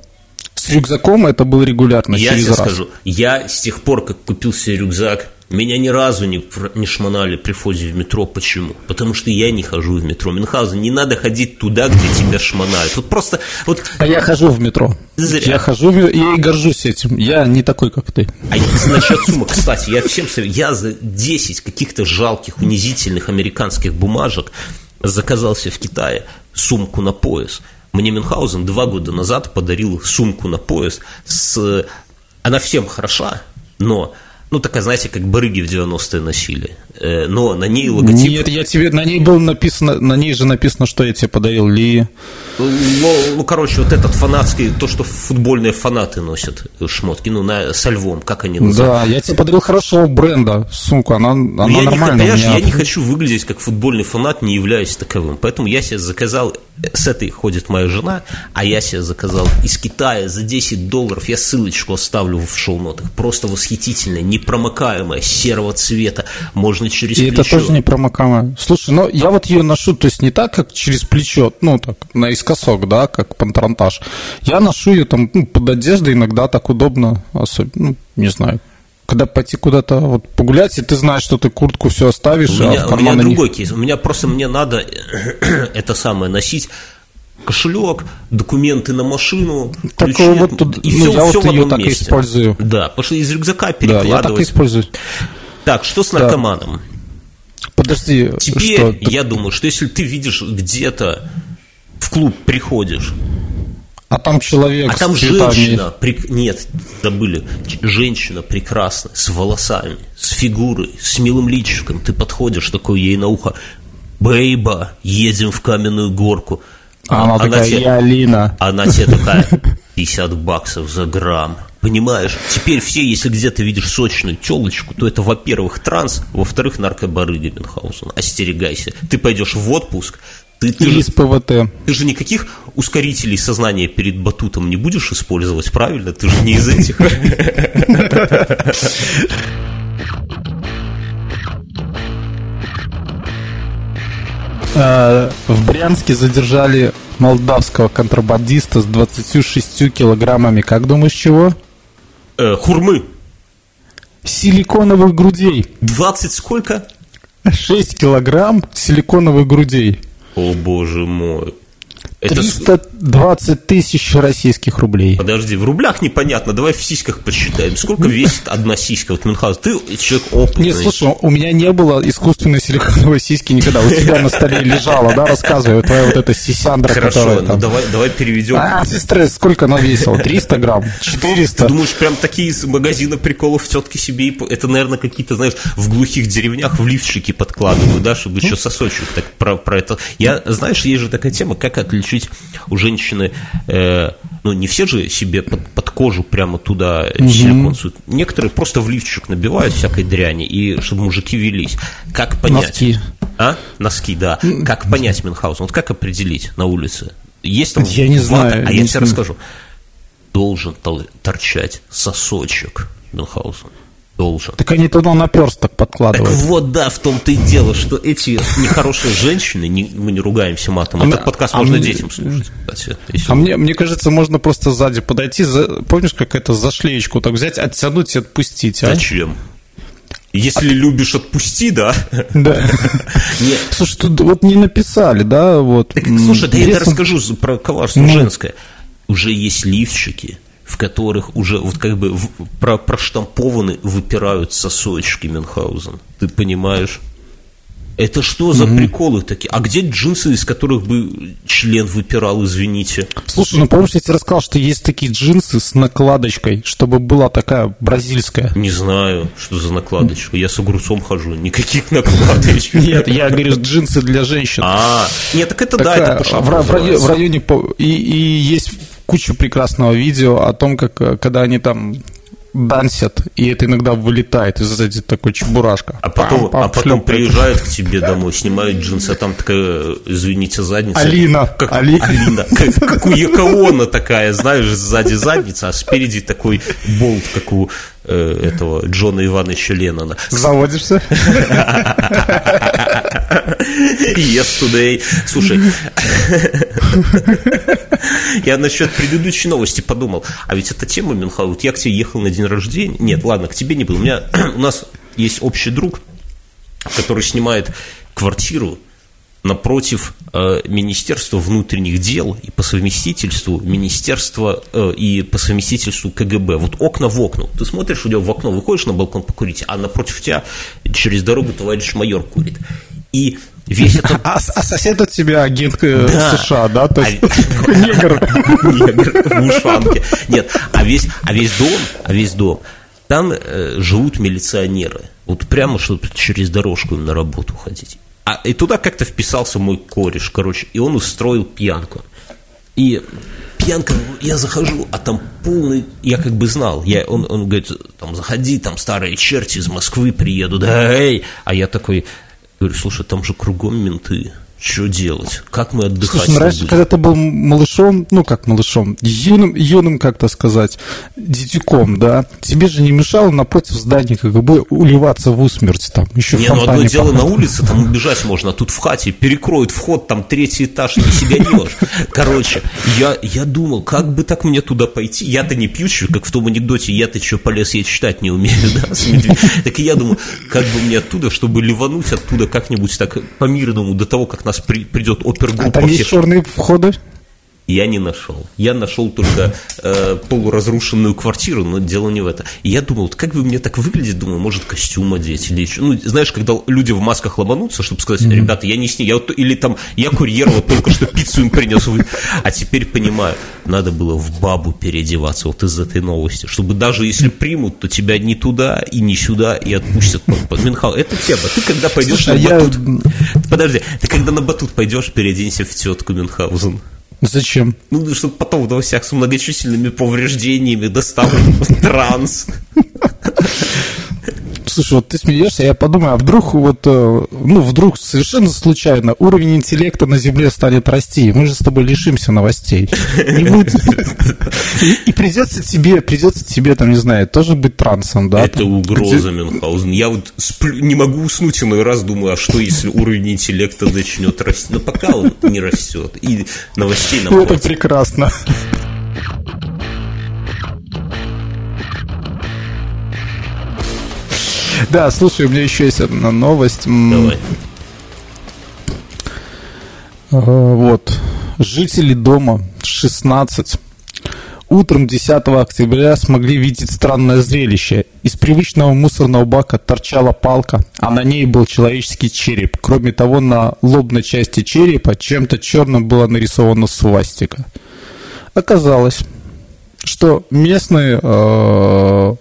С рюкзаком это было регулярно,
я
через
тебе
раз.
скажу, я с тех пор, как купил себе рюкзак, меня ни разу не, не шмонали при входе в метро. Почему? Потому что я не хожу в метро. Мюнхгаузен, не надо ходить туда, где тебя шмонают. Вот просто... Вот...
А я хожу в метро. Зря. Я хожу и горжусь этим. Я не такой, как ты.
А насчет сумок, кстати, я всем советую. Я за 10 каких-то жалких, унизительных американских бумажек заказался в Китае сумку на пояс. Мне Мюнхгаузен два года назад подарил сумку на пояс с... Она всем хороша, но ну, такая, знаете, как барыги в 90-е носили. Э, но на ней логотип...
Нет, я тебе, на ней было написано, на ней же написано, что я тебе подарил Ли.
Ну, ну, короче, вот этот фанатский, то, что футбольные фанаты носят шмотки, ну, на, со львом, как они
называют. Да, я тебе подарил хорошего бренда сумку, она, она я нормальная.
Не, меня... я не хочу выглядеть как футбольный фанат, не являюсь таковым. Поэтому я себе заказал, с этой ходит моя жена, а я себе заказал из Китая за 10 долларов, я ссылочку оставлю в шоу-нотах, просто восхитительная, непромокаемая, серого цвета, можно через
И
плечо.
это тоже непромокаемая. Слушай, ну я вот ее ношу, то есть не так, как через плечо, ну так, наискосок, да, как пантронтаж. Я ношу ее там ну, под одеждой, иногда так удобно, особенно, ну, не знаю, когда пойти куда-то вот погулять, и ты знаешь, что ты куртку все оставишь,
у меня,
а
у меня другой
них...
кейс. У меня просто мне надо <clears throat> это самое носить кошелек, документы на машину,
так ключи, вот тут, и ну, все, я все вот в одном так месте. использую.
Да, потому что из рюкзака перекладывать. Да, я так
использую.
Так, что с наркоманом?
Да. Подожди,
Теперь что? я думаю, что если ты видишь где-то в клуб приходишь,
а там человек.
А там женщина, при... нет, забыли, женщина прекрасная, с волосами, с фигурой, с милым личиком. Ты подходишь такой ей на ухо, Бейба, едем в каменную горку.
А она, она такая, тебе, я Алина.
Она тебе <laughs> такая, 50 баксов за грамм. Понимаешь, теперь все, если где-то видишь сочную телочку, то это, во-первых, транс, во-вторых, наркобарыга Мюнхгаузен. Остерегайся. Ты пойдешь в отпуск, ты, ты
же, ПВТ.
Ты же никаких ускорителей сознания перед батутом не будешь использовать, правильно? Ты же не из этих. <laughs>
в Брянске задержали молдавского контрабандиста с 26 килограммами, как думаешь, чего?
Э, хурмы.
Силиконовых грудей.
20 сколько?
6 килограмм силиконовых грудей.
О боже мой.
Это... 320 тысяч российских рублей.
Подожди, в рублях непонятно, давай в сиськах посчитаем. Сколько весит одна сиська? Вот Мюнхгаузен, ты человек опытный.
Нет, слушай, у меня не было искусственной силиконовой сиськи никогда. У тебя на столе лежала, да, рассказывай, твоя вот эта сисяндра,
Хорошо, которая ну там... давай, давай переведем.
А, сестра, сколько она весила? 300 грамм? 400?
Ты думаешь, прям такие из магазина приколов тетки себе, это, наверное, какие-то, знаешь, в глухих деревнях в лифчики подкладывают, да, чтобы еще сосочек так про, про это. Я, знаешь, есть же такая тема, как отличить отличить у женщины, э, ну, не все же себе под, под кожу прямо туда угу. силикон суют. Некоторые просто в лифчик набивают всякой дряни, и чтобы мужики велись. Как понять?
Носки.
А? Носки, да. Как понять Мюнхгаузен? Вот как определить на улице? Есть там
Я не знаю.
А я тебе расскажу. должен торчать сосочек, Мюнхгаузен должен.
Так они туда наперсток подкладывают. Так
вот, да, в том-то и дело, что эти нехорошие женщины, не, мы не ругаемся матом, а этот подкаст а можно мне, детям слушать,
кстати. А мне, мне кажется, можно просто сзади подойти, за, помнишь, как это, за шлеечку так взять, оттянуть и отпустить,
а? Зачем? Если а... любишь, отпусти, да?
Да. <laughs> Нет. Слушай, тут вот не написали, да, вот.
Так, слушай, да я тебе расскажу про коварство ну... женское. Уже есть лифчики, в которых уже вот как бы в, про, проштампованы выпирают сосочки Мюнхгаузен. Ты понимаешь? Это что за mm-hmm. приколы такие? А где джинсы, из которых бы член выпирал, извините?
Слушай, ну помнишь, я тебе рассказал, что есть такие джинсы с накладочкой, чтобы была такая бразильская?
Не знаю, что за накладочка. Я с огурцом хожу, никаких накладочек. <laughs>
Нет, я говорю, джинсы для женщин.
А, нет, так это да, это
в районе... И есть кучу прекрасного видео о том, как э, когда они там дансят, и это иногда вылетает из этой такой чебурашка.
А потом, пам, а потом приезжают к тебе домой, снимают джинсы, а там такая, извините, задница.
Алина.
Как, Али... Алина. <laughs> Как, как у Якоона такая, знаешь, сзади задница, а спереди такой болт, как у э, этого Джона Ивановича Леннона.
Заводишься? <laughs>
Yes, today. Слушай, <laughs> я насчет предыдущей новости подумал. А ведь эта тема, Мюнхгаузен, вот я к тебе ехал на день рождения. Нет, ладно, к тебе не был. У меня <clears throat> у нас есть общий друг, который снимает квартиру напротив э, Министерства внутренних дел и по совместительству Министерства э, и по совместительству КГБ. Вот окна в окна. Ты смотришь, у тебя в окно, выходишь на балкон покурить, а напротив тебя через дорогу товарищ майор курит. И весь <laughs> этот...
А, а сосед от тебя агент э, да. США, да? То есть а... <laughs> негр.
Негр в ушанке. Нет, а весь, а весь дом, а весь дом, там э, живут милиционеры. Вот прямо, чтобы через дорожку им на работу ходить. А, и туда как-то вписался мой кореш, короче, и он устроил пьянку. И пьянка, я захожу, а там полный, я как бы знал, я, он, он говорит, там, заходи, там старые черти из Москвы приедут, да, эй, а я такой, говорю, слушай, там же кругом менты, что делать? Как мы отдыхать
Слушай, ну, раньше, когда ты был малышом, ну как малышом, юным, юным как-то сказать, дитюком, да, тебе же не мешало напротив здания как бы уливаться в усмерть там, еще
Не, ну одно дело на улице, там убежать можно, а тут в хате перекроют вход, там третий этаж, и себя <laughs> нешь. Короче, я, я думал, как бы так мне туда пойти, я-то не пьющий, как в том анекдоте, я-то что полез, я читать не умею, <laughs> да, с Так и я думаю, как бы мне оттуда, чтобы ливануть оттуда как-нибудь так по-мирному до того, как нас при, придет опергруппа. А
там есть черные входы?
Я не нашел. Я нашел только э, полуразрушенную квартиру, но дело не в этом. И я думал, как бы мне так выглядит, думаю, может, костюм одеть или еще. Ну, знаешь, когда люди в масках ломанутся, чтобы сказать, mm-hmm. ребята, я не с ней, я вот, или там, я курьер, вот только что пиццу им принес. А теперь понимаю, надо было в бабу переодеваться вот из этой новости, чтобы даже если примут, то тебя не туда и не сюда и отпустят Минхал. Это тема. Ты когда пойдешь Слушай, на а батут... Я... Подожди, ты когда на батут пойдешь, переоденься в тетку Мюнхгаузен.
Зачем?
Ну, чтобы потом в новостях с многочисленными повреждениями доставлен в транс. <laughs>
Слушай, вот ты смеешься, я подумаю, а вдруг вот, э, ну, вдруг совершенно случайно уровень интеллекта на Земле станет расти, и мы же с тобой лишимся новостей. И придется тебе, придется тебе, там, не знаю, тоже быть трансом, да?
Это угроза, Мюнхгаузен. Я вот не могу уснуть иной раз, думаю, а что, если уровень интеллекта начнет расти? Но пока он не растет, и новостей нам
Это прекрасно. Да, слушай, у меня еще есть одна новость.
Давай.
Вот. Жители дома 16 утром 10 октября смогли видеть странное зрелище. Из привычного мусорного бака торчала палка, а на ней был человеческий череп. Кроме того, на лобной части черепа чем-то черным была нарисована свастика. Оказалось, что местные э,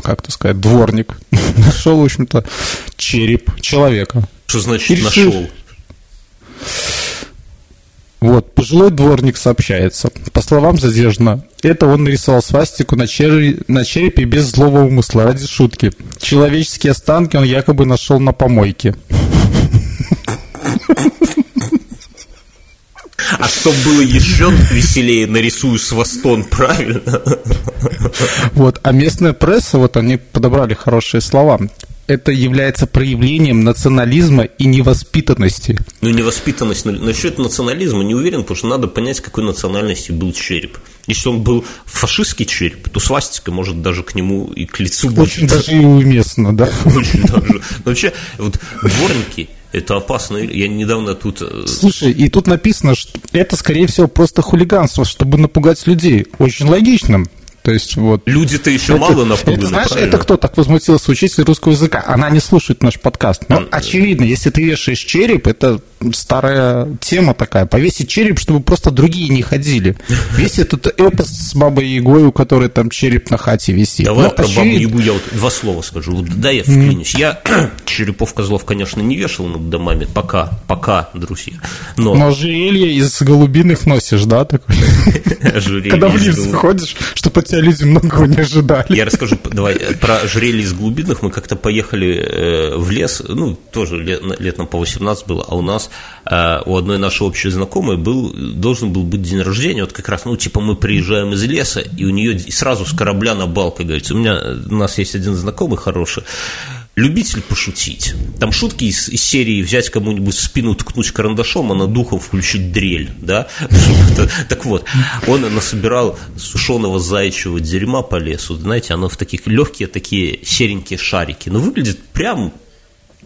как то сказать, дворник <laughs> нашел, в общем-то, череп человека.
Что значит решил... нашел?
Вот, пожилой дворник сообщается. По словам задержанного, это он нарисовал свастику на, черепе, на черепе без злого умысла, ради шутки. Человеческие останки он якобы нашел на помойке. <laughs>
А чтобы было еще веселее, нарисую свастон, правильно?
Вот, а местная пресса, вот они подобрали хорошие слова это является проявлением национализма и невоспитанности.
Ну, невоспитанность. Насчет национализма не уверен, потому что надо понять, какой национальности был череп. Если он был фашистский череп, то свастика может даже к нему и к лицу
быть. Очень даже и уместно, да? <laughs>
Очень даже. Вообще, вот дворники это опасно. Я недавно тут... Э,
Слушай, и тут написано, что это, скорее всего, просто хулиганство, чтобы напугать людей. Очень логично. То есть вот...
Люди-то еще
это,
мало напуганы,
это, Знаешь, правильно? это кто так возмутился учитель русского языка? Она не слушает наш подкаст. Но, ну, очевидно, если ты вешаешь череп, это старая тема такая. Повесить череп, чтобы просто другие не ходили. Весь этот эпос с Бабой Ягой, у которой там череп на хате висит.
Давай Но, про очевидно... Бабу Ягу я вот два слова скажу. Вот, да, я вклинюсь. Mm. Я черепов козлов, конечно, не вешал над домами. Пока, пока, друзья.
Но, Но ожерелье из голубиных носишь, да? <laughs> Когда в лифт ходишь, чтобы тебя люди многого не ожидали.
Я расскажу давай, про ожерелье из глубинных. Мы как-то поехали э, в лес, ну, тоже лет, лет нам по 18 было, а у нас э, у одной нашей общей знакомой был, должен был быть день рождения, вот как раз, ну, типа мы приезжаем из леса, и у нее сразу с корабля на бал, как говорится. У меня, у нас есть один знакомый хороший, любитель пошутить. Там шутки из, из серии взять кому-нибудь спину, ткнуть карандашом, а над духом включить дрель, да? <laughs> Так вот, он насобирал сушеного заячьего дерьма по лесу, знаете, оно в таких легкие такие серенькие шарики, но выглядит прям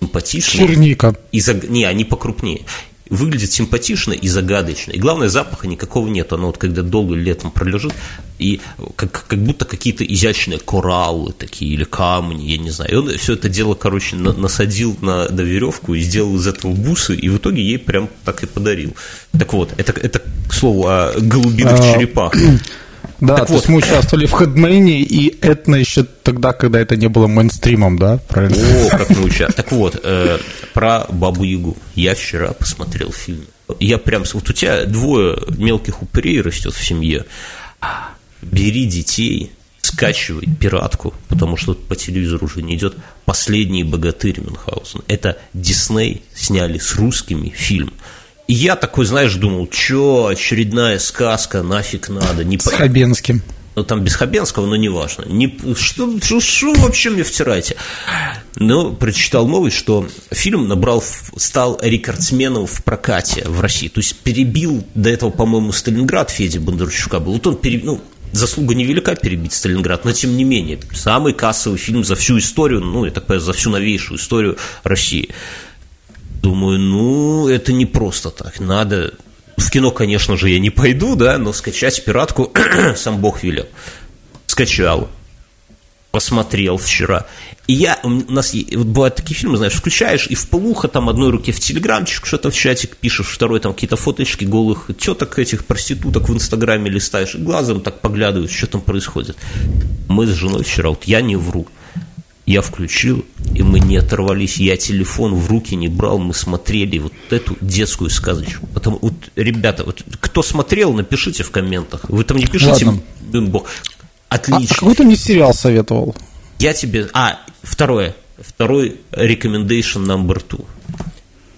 симпатично.
Черника.
И Не, они покрупнее выглядит симпатично и загадочно. И главное, запаха никакого нет. Оно вот когда долго летом пролежит, и как, как будто какие-то изящные кораллы такие или камни, я не знаю. И он все это дело, короче, на, насадил на, на веревку и сделал из этого бусы, и в итоге ей прям так и подарил. Так вот, это, это к слову о голубиных а, черепах. <clears throat>
Да, так то вот. есть мы участвовали в хедмейне, и это еще тогда, когда это не было мейнстримом, да?
Правильно? О, как мы участвовали. Так вот, э, про Бабу Ягу. Я вчера посмотрел фильм. Я прям... Вот у тебя двое мелких упырей растет в семье. Бери детей, скачивай пиратку, потому что по телевизору уже не идет «Последний богатырь Мюнхгаузен». Это Дисней сняли с русскими фильм – и я такой, знаешь, думал, что очередная сказка, нафиг надо.
Не С по... Хабенским.
Ну, там без Хабенского, но неважно. Не... Что, что, что вообще мне втираете? Ну, прочитал новость, что фильм набрал, стал рекордсменом в прокате в России. То есть перебил до этого, по-моему, Сталинград Феди Бондарчука был. Вот он перебил, ну, заслуга невелика перебить Сталинград, но тем не менее, самый кассовый фильм за всю историю, ну, я так понимаю, за всю новейшую историю России. Думаю, ну, это не просто так. Надо... В кино, конечно же, я не пойду, да, но скачать пиратку <clears throat> сам Бог велел. Скачал. Посмотрел вчера. И я, у нас вот бывают такие фильмы, знаешь, включаешь и в полухо там одной руке в телеграмчик что-то в чатик пишешь, второй там какие-то фоточки голых теток этих проституток в инстаграме листаешь, и глазом так поглядываешь, что там происходит. Мы с женой вчера, вот я не вру, я включил, и мы не оторвались. Я телефон в руки не брал, мы смотрели вот эту детскую сказочку. Потому, вот, ребята, вот, кто смотрел, напишите в комментах. Вы там не пишите,
блин, бог. Отлично. А, а какой ты мне сериал советовал?
Я тебе... А, второе. Второй recommendation number two.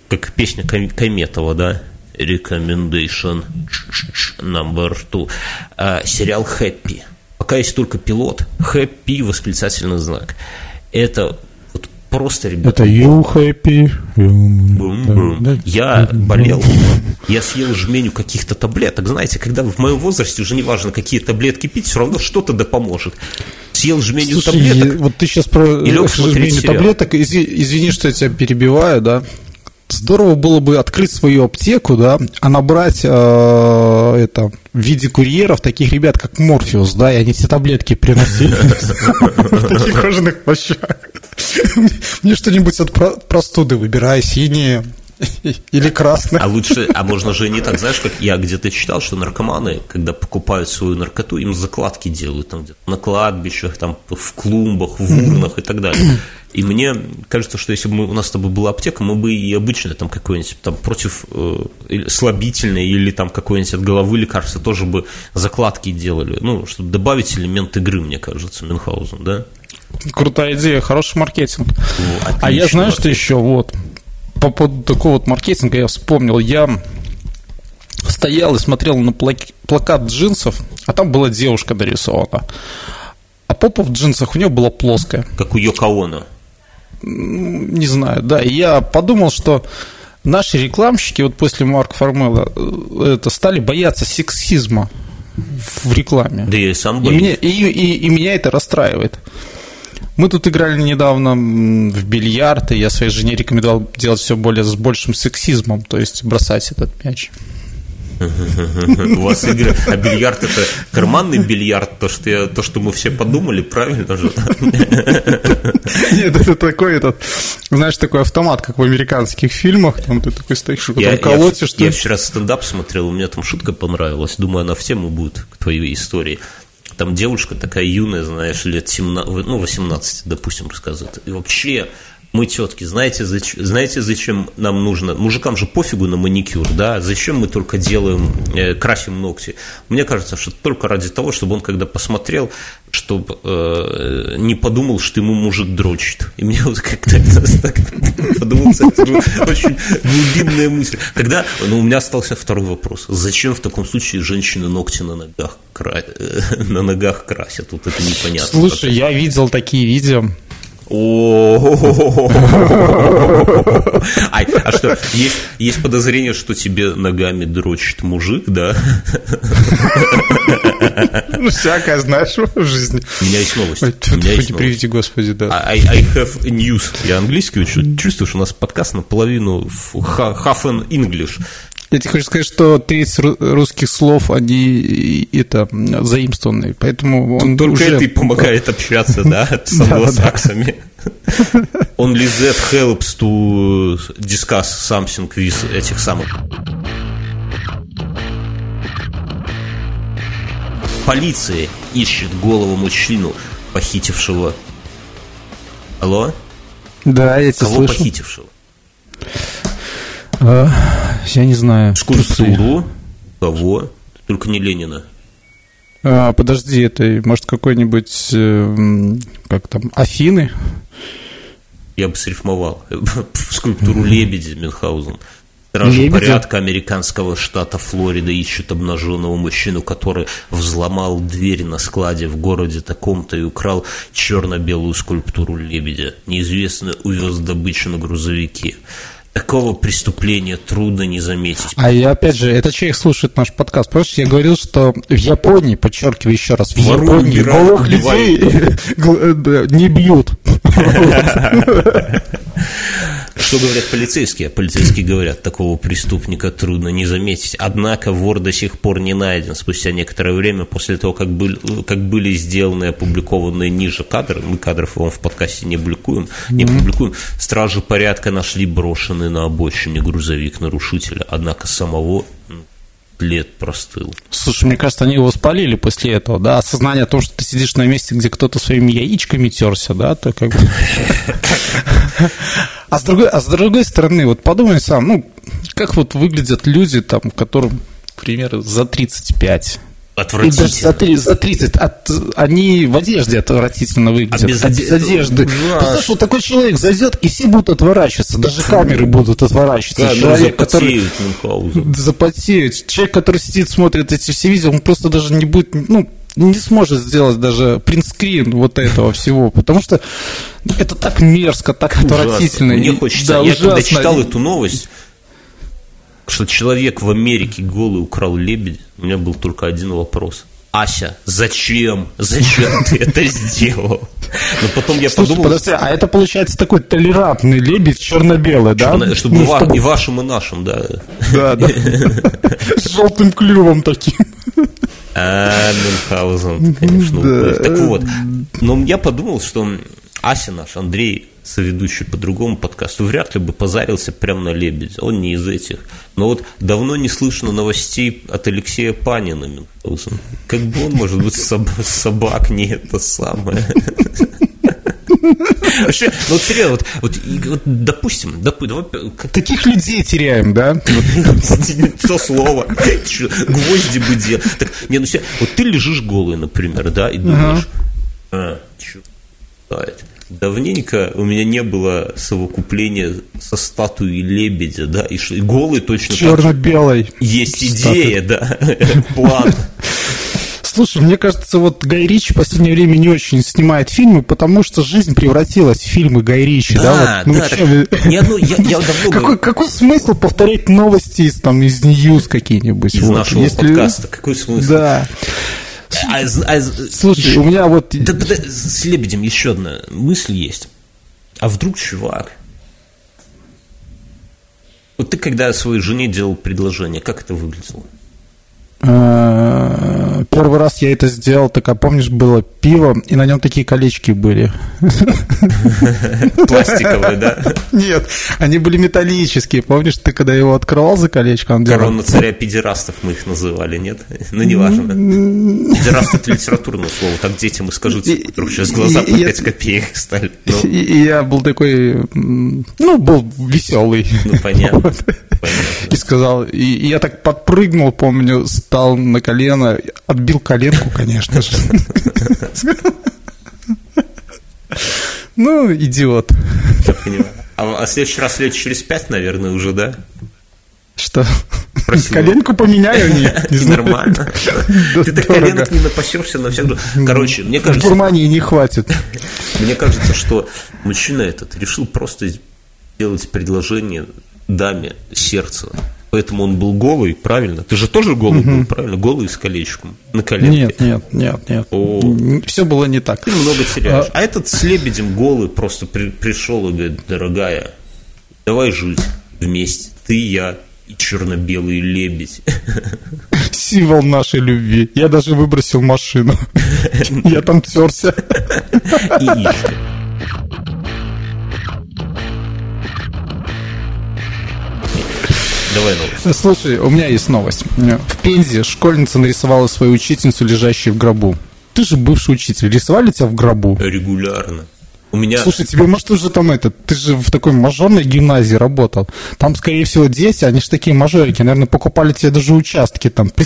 Как песня Кометова, да? Recommendation number two. А, сериал «Хэппи». Пока есть только пилот. «Хэппи» восклицательный знак это вот просто,
ребята... Это you happy.
Я болел, я съел жменю каких-то таблеток. Знаете, когда в моем возрасте уже не важно, какие таблетки пить, все равно что-то да поможет. Съел жменю Слушай, таблеток.
Вот ты сейчас про жменю таблеток, извини, что я тебя перебиваю, да? Здорово было бы открыть свою аптеку, да, а набрать э, это в виде курьеров таких ребят, как Морфеус, да, и они все таблетки приносили в таких кожаных плащах. Мне что-нибудь от простуды выбирай, синие, <laughs> или красный.
А лучше, а можно же не так, знаешь, как я где-то читал, что наркоманы, когда покупают свою наркоту, им закладки делают там где-то на кладбищах, там в клумбах, в урнах и так далее. И мне кажется, что если бы у нас с тобой была аптека, мы бы и обычно там какой-нибудь там против э, слабительной или там какой-нибудь от головы лекарства тоже бы закладки делали, ну, чтобы добавить элемент игры, мне кажется, Мюнхгаузен, да?
Крутая идея, хороший маркетинг. О, а я знаю, что еще вот по поводу такого вот маркетинга я вспомнил, я стоял и смотрел на плакат джинсов, а там была девушка нарисована. А попа в джинсах у нее была плоская.
Как у Йокаона.
Не знаю, да. И я подумал, что наши рекламщики вот после Марка Формела э, это стали бояться сексизма в рекламе.
Да я и сам
боюсь. И меня, и, и, и меня это расстраивает. Мы тут играли недавно в бильярд, и я своей жене рекомендовал делать все более с большим сексизмом, то есть бросать этот мяч.
У вас игры, а бильярд это карманный бильярд, то что, я, то, что мы все подумали, правильно же?
Нет, это такой этот, знаешь, такой автомат, как в американских фильмах, там ты такой стоишь,
я, колотишь. Я, я вчера стендап смотрел, у меня там шутка понравилась, думаю, она в тему будет к твоей истории. Там девушка такая юная, знаешь, лет 17, ну, 18, допустим, рассказывает. И вообще, мы тетки, знаете, зачем, знаете, зачем нам нужно? Мужикам же пофигу на маникюр, да? Зачем мы только делаем, э, красим ногти? Мне кажется, что только ради того, чтобы он, когда посмотрел, чтобы э, не подумал, что ему мужик дрочит. И мне вот как-то <laughs> так подумался, это очень глубинная мысль. Когда, ну, у меня остался второй вопрос. Зачем в таком случае женщины ногти на ногах, кра... <laughs> на ногах красят? Вот это непонятно.
Слушай, я видел такие видео,
а что, есть, есть подозрение, что тебе ногами дрочит мужик, да?
Ну, всякое, знаешь, в жизни.
У меня есть новость.
Приведи, господи, да.
I, I have news. Я английский учу. Чувствуешь, у нас подкаст наполовину half an English.
Я тебе хочу сказать, что 30 русских слов, они это заимствованные, поэтому он
Только уже... это помогает общаться, да, <laughs> с англосаксами. Only that helps to discuss something with этих самых. Полиция ищет голову мужчину, похитившего... Алло?
Да, я тебя
Кого
слышу.
похитившего?
А, я не знаю.
Скульптуру. Кого? Только не Ленина.
А, подожди, это может какой-нибудь, э, как там, Афины?
Я бы срифмовал. <laughs> Скульптуру лебедя Мюнхгаузен. Стражи Лебедя? порядка американского штата Флорида ищут обнаженного мужчину, который взломал дверь на складе в городе таком-то и украл черно-белую скульптуру лебедя. Неизвестно увез добычу на грузовике. Такого преступления трудно не заметить.
А я опять же, это человек слушает наш подкаст. Просто я говорил, что в Японии, подчеркиваю еще раз, в Вору, Японии голых людей <laughs> не бьют. <laughs>
Что говорят полицейские? Полицейские говорят, такого преступника трудно не заметить. Однако вор до сих пор не найден. Спустя некоторое время после того, как были, как были сделаны и опубликованные ниже кадры, мы кадров вам в подкасте не публикуем, не публикуем, стражи порядка нашли брошенный на обочине грузовик нарушителя. Однако самого лет простыл.
Слушай, мне кажется, они его спалили после этого, да? Осознание о том, что ты сидишь на месте, где кто-то своими яичками терся, да, то как бы... <laughs> А с другой, а с другой стороны, вот подумай сам, ну, как вот выглядят люди, там, которым, к примеру, за 35,
Отвратительно.
И даже за, 30, от, они в одежде отвратительно выглядят. А без, а без одежды. Представляешь, что такой человек зайдет, и все будут отворачиваться, даже камеры будут отворачиваться. Да, человек, который запотеет. <laughs> Человек, который сидит, смотрит эти все видео, он просто даже не будет, ну, не сможет сделать даже принтскрин вот этого всего, потому что это так мерзко, так ужасно. отвратительно.
Мне хочется, да, я ужасно. когда читал эту новость, что человек в Америке голый украл лебедь, у меня был только один вопрос. Ася, зачем? Зачем ты это сделал? Но потом я Слушай, подумал...
подожди, а это получается такой толерантный лебедь черно-белый, да?
Чтобы, ну, чтобы и вашим, и нашим, да.
Да, да. <laughs> С желтым клювом таким.
А, Мюнхгаузен, конечно. Так вот, но я подумал, что Ася наш, Андрей, соведущий по другому подкасту, вряд ли бы позарился прямо на лебедя. Он не из этих. Но вот давно не слышно новостей от Алексея Панина. Как бы он, может быть, соб- собак не это самое. Вообще, ну вот серьезно, вот, вот, вот допустим, допустим,
как... таких людей теряем, да?
То слово, гвозди бы. Так, не, ну вот ты лежишь голый, например, да, и думаешь, а, что давненько у меня не было совокупления со статуей лебедя, да, и, голый точно
Черно-белой.
Есть идея, да, <laughs> план.
Слушай, мне кажется, вот Гай Ричи в последнее время не очень снимает фильмы, потому что жизнь превратилась в фильмы Гай Ричи, да?
Да,
вот, ну,
да,
чем-
так, ни одну- я, я давно <laughs>
какой, какой смысл повторять новости из, там, из Ньюс какие-нибудь?
из
вот,
нашего
если-
подкаста, какой смысл?
Да.
А а
Слушай, у меня вот...
Да, да, с Лебедем еще одна мысль есть. А вдруг чувак? Вот ты когда своей жене делал предложение, как это выглядело?
Э, Первый раз я это сделал, так а помнишь, было пиво, и на нем такие колечки были. <laughs>
Пластиковые, да?
Нет, они были металлические. Помнишь, ты когда его открывал за колечко, он.
Корона царя педерастов мы их называли, нет? Ну, неважно. Педераст это литературное слово, так детям и скажите,
И-
вдруг сейчас глаза по
и- и
5
это-
копеек стали. <laughs>
И, я был такой, ну, был веселый.
ну, <laughs> понятно.
И сказал, и, я так подпрыгнул, помню, стал на колено, отбил коленку, конечно же. Ну, идиот.
Я понимаю. А, а в следующий раз лет через пять, наверное, уже, да?
Что?
Спросил.
Коленку поменяю? Нет, не <laughs>
нормально. Ты так коленок не напасешься на всякую... Короче, мне
В
кажется,
Германии не хватит.
Мне кажется, что мужчина этот решил просто сделать предложение даме сердца. Поэтому он был голый, правильно? Ты же тоже голый был, правильно? Голый с колечком на коленке.
Нет, нет, нет, нет.
О.
Все было не так.
Ты много теряешь. А этот с лебедем голый просто при- пришел и говорит, дорогая, давай жить вместе. Ты, я и черно-белый лебедь. <laughs>
Символ нашей любви. Я даже выбросил машину. <laughs> Я там терся.
И ищи. Давай новость.
Слушай, у меня есть новость. В Пензе школьница нарисовала свою учительницу, лежащей в гробу. Ты же бывший учитель. Рисовали тебя в гробу?
Регулярно. У меня...
Слушай, тебе, может, уже там это... Ты же в такой мажорной гимназии работал. Там, скорее всего, дети, они же такие мажорики. Наверное, покупали тебе даже участки там. <laughs>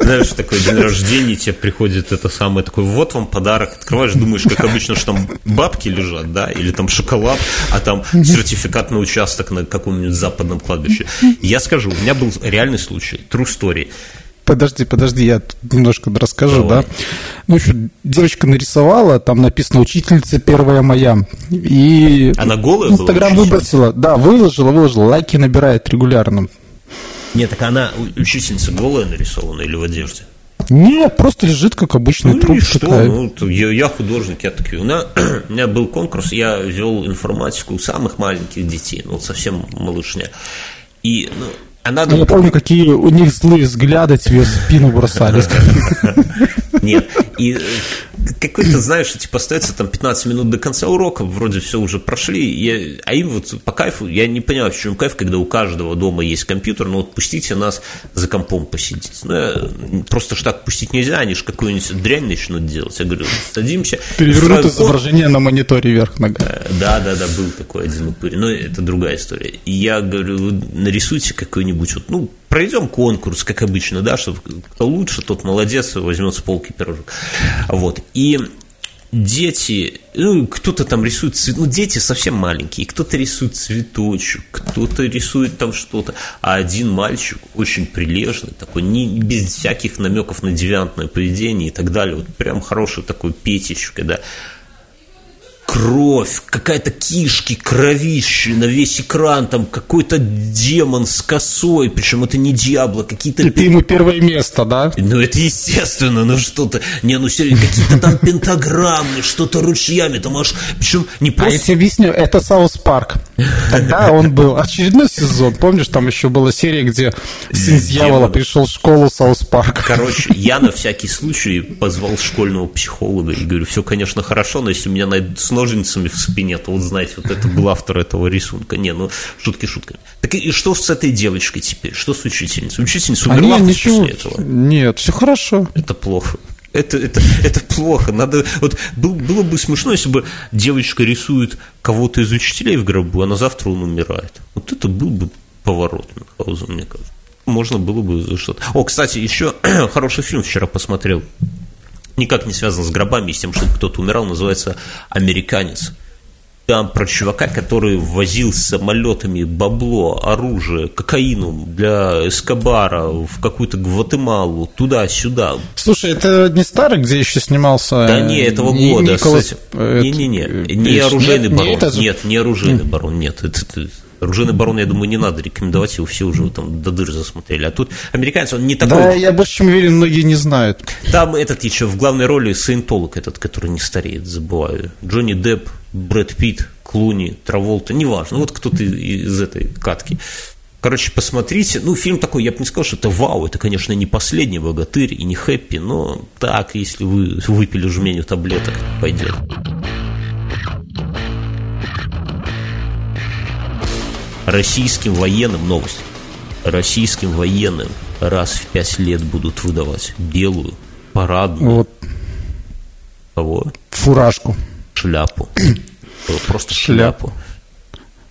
Знаешь, такой день рождения, тебе приходит это самое, такой, вот вам подарок, открываешь, думаешь, как обычно, что там бабки лежат, да, или там шоколад, а там сертификат на участок на каком-нибудь западном кладбище. Я скажу, у меня был реальный случай, true story.
Подожди, подожди, я тут немножко расскажу,
Давай.
да. Ну, общем, девочка нарисовала, там написано «Учительница первая моя». И
Она голая была,
Инстаграм выбросила. Да, выложила, выложила. Лайки набирает регулярно.
Нет, так она учительница голая нарисована или в одежде?
Нет, просто лежит, как обычный
Ну
труп.
и что?
такая.
Ну, я, я художник, я такой. У меня, <clears throat> у меня был конкурс, я вел информатику у самых маленьких детей, ну вот совсем малышня. И ну, она...
Я помню, какие у них злые взгляды тебе в спину бросались. <laughs>
Нет. И э, какой-то, знаешь, типа остается там 15 минут до конца урока, вроде все уже прошли, я- а им вот по кайфу, я не понимаю, в чем кайф, когда у каждого дома есть компьютер, ну вот пустите нас за компом посидеть. Ну, я- просто ж так пустить нельзя, они же какую-нибудь дрянь начнут делать. Я говорю, садимся.
Перевернут изображение на мониторе вверх нога.
да, да, да, был такой один упырь, но это другая история. И я говорю, вы нарисуйте какой-нибудь, вот, ну, пройдем конкурс, как обычно, да, чтобы кто лучше, тот молодец, возьмет с полки пирожок. Вот. И дети, ну, кто-то там рисует, цвет- ну, дети совсем маленькие, кто-то рисует цветочек, кто-то рисует там что-то, а один мальчик очень прилежный, такой, не, без всяких намеков на девиантное поведение и так далее, вот прям хороший такой петечка, да, кровь, какая-то кишки, кровище на весь экран, там какой-то демон с косой, причем это не Диабло, какие-то...
И ты ему первое место, да?
Ну, это естественно, ну что-то, не, ну серьезно, какие-то там пентаграммы, что-то ручьями, там аж, причем не
А я
просто...
тебе объясню, это South Park. Тогда он <laughs> был очередной сезон. Помнишь, там еще была серия, где сын дьявола пришел в школу South Park.
Короче, <laughs> я на всякий случай позвал школьного психолога и говорю, все, конечно, хорошо, но если меня найдут ножницами в спине, то вот знаете, вот это был автор этого рисунка. Не, ну, шутки шутками. Так и, что с этой девочкой теперь? Что с учительницей? Учительница
А
умерла
нет,
после
ничего.
этого?
Нет, все хорошо.
Это плохо. Это, это, это плохо. Надо, вот был- было бы смешно, если бы девочка рисует кого-то из учителей в гробу, а на завтра он умирает. Вот это был бы поворот мне кажется. Можно было бы за что-то. О, кстати, еще <clears throat> хороший фильм вчера посмотрел. Никак не связано с гробами с тем, что кто-то умирал, называется «Американец». Там про чувака, который возил с самолетами бабло, оружие, кокаину для Эскобара в какую-то Гватемалу, туда-сюда.
Слушай, это не старый, где еще снимался...
Да не, этого
не,
года,
Николас...
кстати. Не-не-не, не оружейный
нет,
барон.
Не это...
Нет, не оружейный барон, нет. Это, это, Оружейный барон, я думаю, не надо рекомендовать, его все уже там до дыр засмотрели. А тут американец, он не такой...
Да, я больше чем уверен, многие не знают.
Там этот еще в главной роли саентолог этот, который не стареет, забываю. Джонни Депп, Брэд Питт, Клуни, Траволта, неважно. Вот кто-то из этой катки. Короче, посмотрите. Ну, фильм такой, я бы не сказал, что это вау. Это, конечно, не последний богатырь и не хэппи, но так, если вы выпили жменю таблеток, пойдет. Российским военным новость. Российским военным раз в пять лет будут выдавать белую парадную
Вот.
кого?
Фуражку.
Шляпу. <clears throat> Просто
Шляпу.
шляпу.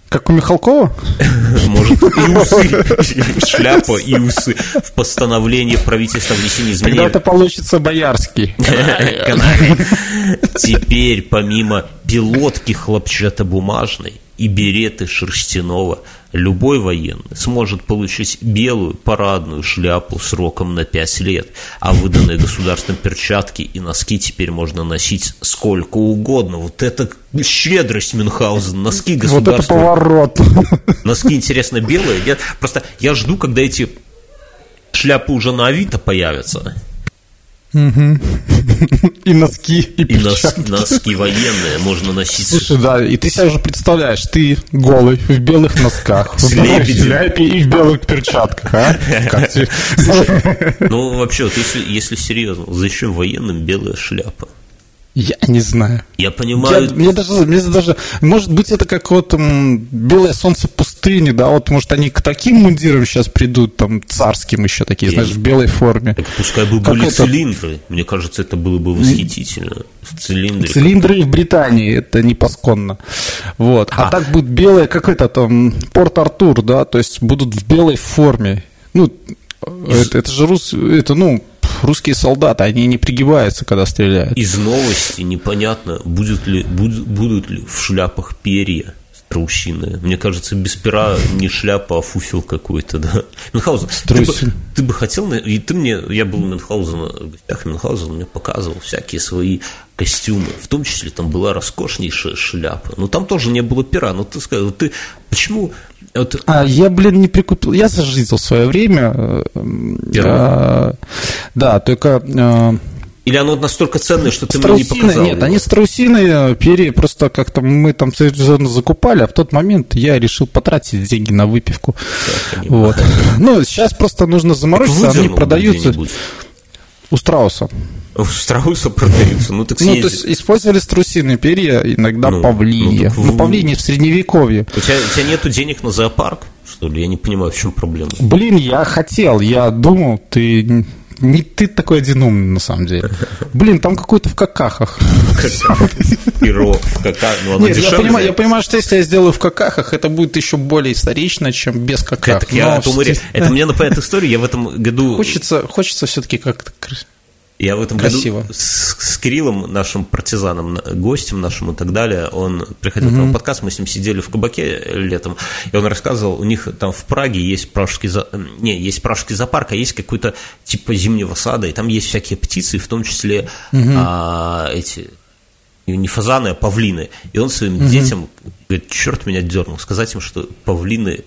Как у Михалкова? <laughs>
Может, и усы. <laughs> Шляпа и усы. В постановлении правительства внесения изменений.
Тогда-то получится боярский. <laughs>
Теперь помимо пилотки хлопчатобумажной и береты шерстяного, любой военный сможет получить белую парадную шляпу сроком на 5 лет, а выданные государством перчатки и носки теперь можно носить сколько угодно. Вот это щедрость Мюнхгаузен, носки
Вот это
государства.
поворот.
Носки, интересно, белые. Я, просто я жду, когда эти шляпы уже на Авито появятся. <laughs>
И носки, и
И нос-
перчатки.
носки военные можно носить.
Слушай, да, и ты себя уже представляешь, ты голый, в белых носках, в шляпе и в белых перчатках, а? Как тебе? <laughs>
Ну, вообще, вот если, если серьезно, зачем военным белая шляпа?
Я не знаю.
Я
Я-
понимаю,
мне, даже, мне даже, может быть, это как вот м, белое солнце пустыни, да, вот, может, они к таким мундирам сейчас придут, там, царским еще такие, знаешь, в белой форме.
так пускай бы
Как
были
это?
цилиндры. Мне кажется, это было бы восхитительно. В цилиндре.
Цилиндры в Британии, это не пасконно. Вот. А,
А.
так будет белое, как это там, Порт-Артур, да, то есть будут в белой форме. Ну, это, это же рус, это, ну, русские солдаты, они не пригибаются, когда стреляют.
Из новости непонятно, будет ли, буд- будут ли в шляпах перья страусиные. Мне кажется, без пера не шляпа, а фуфел какой-то, да. Мюнхгаузен, ты бы, ты бы хотел, и ты мне, я был у Мюнхгаузена в гостях, Мюнхгаузен мне показывал всякие свои костюмы, в том числе там была роскошнейшая шляпа, но там тоже не было пера, но ты сказал, ты почему, вот,
А я, блин, не прикупил. Я зажизил в свое время. э, м,
Перо?
а, да, только э,
или оно настолько ценное, что ты мне не
страусины,
показал?
нет,
его?
они страусиные перья просто как-то мы там цивилизованно закупали, а в тот момент я решил потратить деньги на выпивку. Вот. Ну, сейчас просто нужно заморочиться, они продаются у страуса.
У страуса продаются, ну так
Ну,
съезди.
то есть использовали страусиные перья, иногда
Ну,
павлинья.
ну,
Ну,
так
павлинья в средневековье.
У тебя, у тебя нету денег на зоопарк, что ли? Я не понимаю, в чем проблема.
Блин, я хотел, я думал, ты не ты такой один умный, на самом деле. Блин, там какой-то в какахах.
Перо в кака... Ну,
Нет, я понимаю, я понимаю, что если я сделаю в какахах, это будет еще более исторично, чем без каках.
Так я
Но
Это мне напоминает историю. Я в этом году...
Хочется, хочется все-таки как-то...
Я в этом
Красиво.
году с, с Кириллом, нашим партизаном, на- гостем нашим и так далее, он приходил к нам в подкаст, мы с ним сидели в кабаке летом, и он рассказывал, у них там в Праге есть пражский, за- не, есть пражский зоопарк, а есть какой-то типа зимнего сада, и там есть всякие птицы, в том числе а, эти не фазаны, а павлины. И он своим детям говорит, черт меня дернул, сказать им, что павлины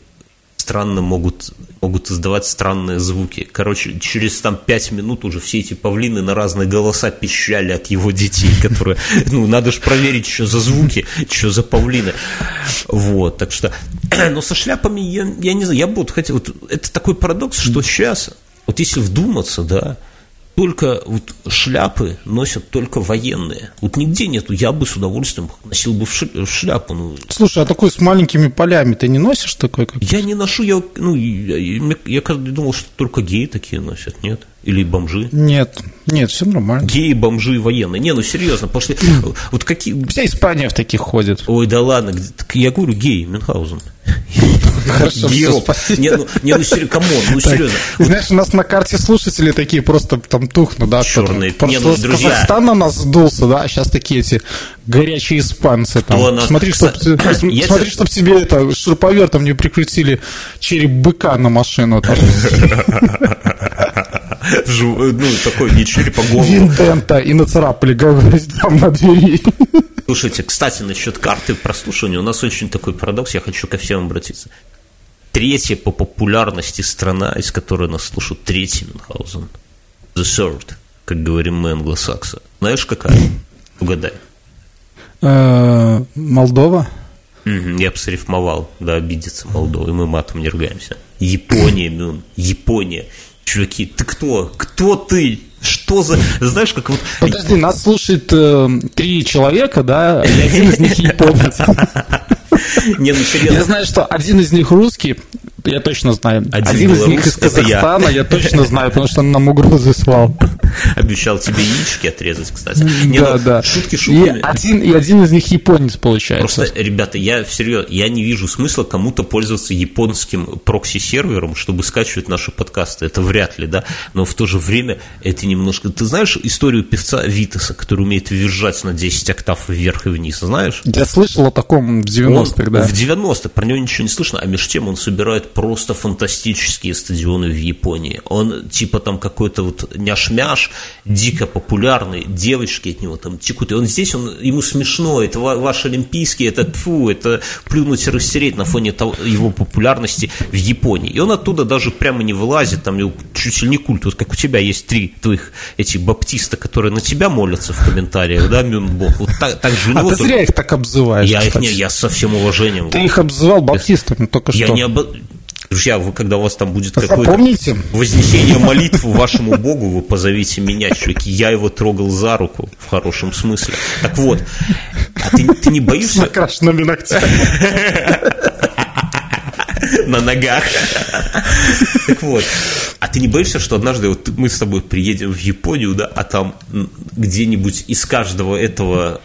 странно могут, могут издавать странные звуки. Короче, через там пять минут уже все эти павлины на разные голоса пищали от его детей, которые, <laughs> ну, надо же проверить, что за звуки, что за павлины. Вот, так что, <clears throat> но со шляпами я, я не знаю, я бы вот хотел, вот это такой парадокс, что сейчас, вот если вдуматься, да, только вот шляпы носят только военные. Вот нигде нету. Я бы с удовольствием носил бы в шляпу. Ну,
Слушай, а такой с маленькими полями ты не носишь такой? Как...
я не ношу, я, ну, я, я, я думал, что только геи такие носят, нет? Или бомжи.
Нет, нет, все нормально.
Геи, бомжи, военные. Не, ну серьезно, пошли. Вот какие...
Вся Испания в таких ходит.
Ой, да ладно, я говорю гей, Мюнхгаузен.
Хорошо,
гейроб. Не, ну, не, ну, серьезно, камон, ну, серьезно.
Знаешь, у нас на карте слушатели такие просто там тухнут, да?
Черные.
Просто
Не, ну,
с
друзья.
Казахстана нас сдулся, да? Сейчас такие эти горячие испанцы там.
Кто нас-
Смотри, чтоб,
Кстати, я
смотри,
те-
чтоб тебе это шуруповертом не прикрутили череп быка на машину. там. <laughs>
Ну, такой не череп, а голову.
Винтента и нацарапали гвоздям на двери.
Слушайте, кстати, насчет карты прослушивания, у нас очень такой парадокс, я хочу ко всем обратиться. Третья по популярности страна, из которой нас слушают, третий Мюнхгаузен. The third, как говорим мы англосаксы. Знаешь, какая? Угадай.
Э, Молдова?
Я бы срифмовал, да, обидеться Молдова, и мы матом не ругаемся. Япония, Мюн, Япония. Чуваки, ты кто? Кто ты? Что за... Знаешь, как вот...
Подожди, нас слушает э, три человека, да, и один из них японец. <laughs> <laughs>
Не, ну
Я
серьезно.
знаю, что один из них русский, я точно знаю.
Один
Один, из них из
это я.
Казахстана, я. точно знаю, потому что он нам угрозы слал.
Обещал тебе яички отрезать, кстати. Не,
да,
ну,
да.
Шутки
И
шутками.
один, и один из них японец, получается.
Просто, ребята, я всерьез, я не вижу смысла кому-то пользоваться японским прокси-сервером, чтобы скачивать наши подкасты. Это вряд ли, да. Но в то же время это немножко... Ты знаешь историю певца Витаса, который умеет визжать на 10 октав вверх и вниз, знаешь?
Я слышал о таком в 90-х,
Он
да.
В 90-х, про него ничего не слышно, а между тем он собирает просто фантастические стадионы в Японии. Он типа там какой-то вот няшмяш, дико популярный, девочки от него там текут. И он здесь, он, ему смешно, это ва- ваш олимпийский, это фу, это плюнуть и растереть на фоне того- его популярности в Японии. И он оттуда даже прямо не вылазит, там его чуть ли не культ. Вот как у тебя есть три твоих эти баптиста, которые на тебя молятся в комментариях, да, Мюнбок. Вот так, так же
А ты
только-
зря их так обзываешь,
я их не, я со всем уважением.
Ты их обзывал баптистами только
Я
что.
не обо... Друзья, вы, когда у вас там будет какое-то вознесение молитв вашему Богу, вы позовите меня, чуваки. Я его трогал за руку, в хорошем смысле. Так вот, а ты, ты не
с
боишься
накрашенными ногтями.
на ногах? Так вот, а ты не боишься, что однажды вот мы с тобой приедем в Японию, да, а там где-нибудь из каждого этого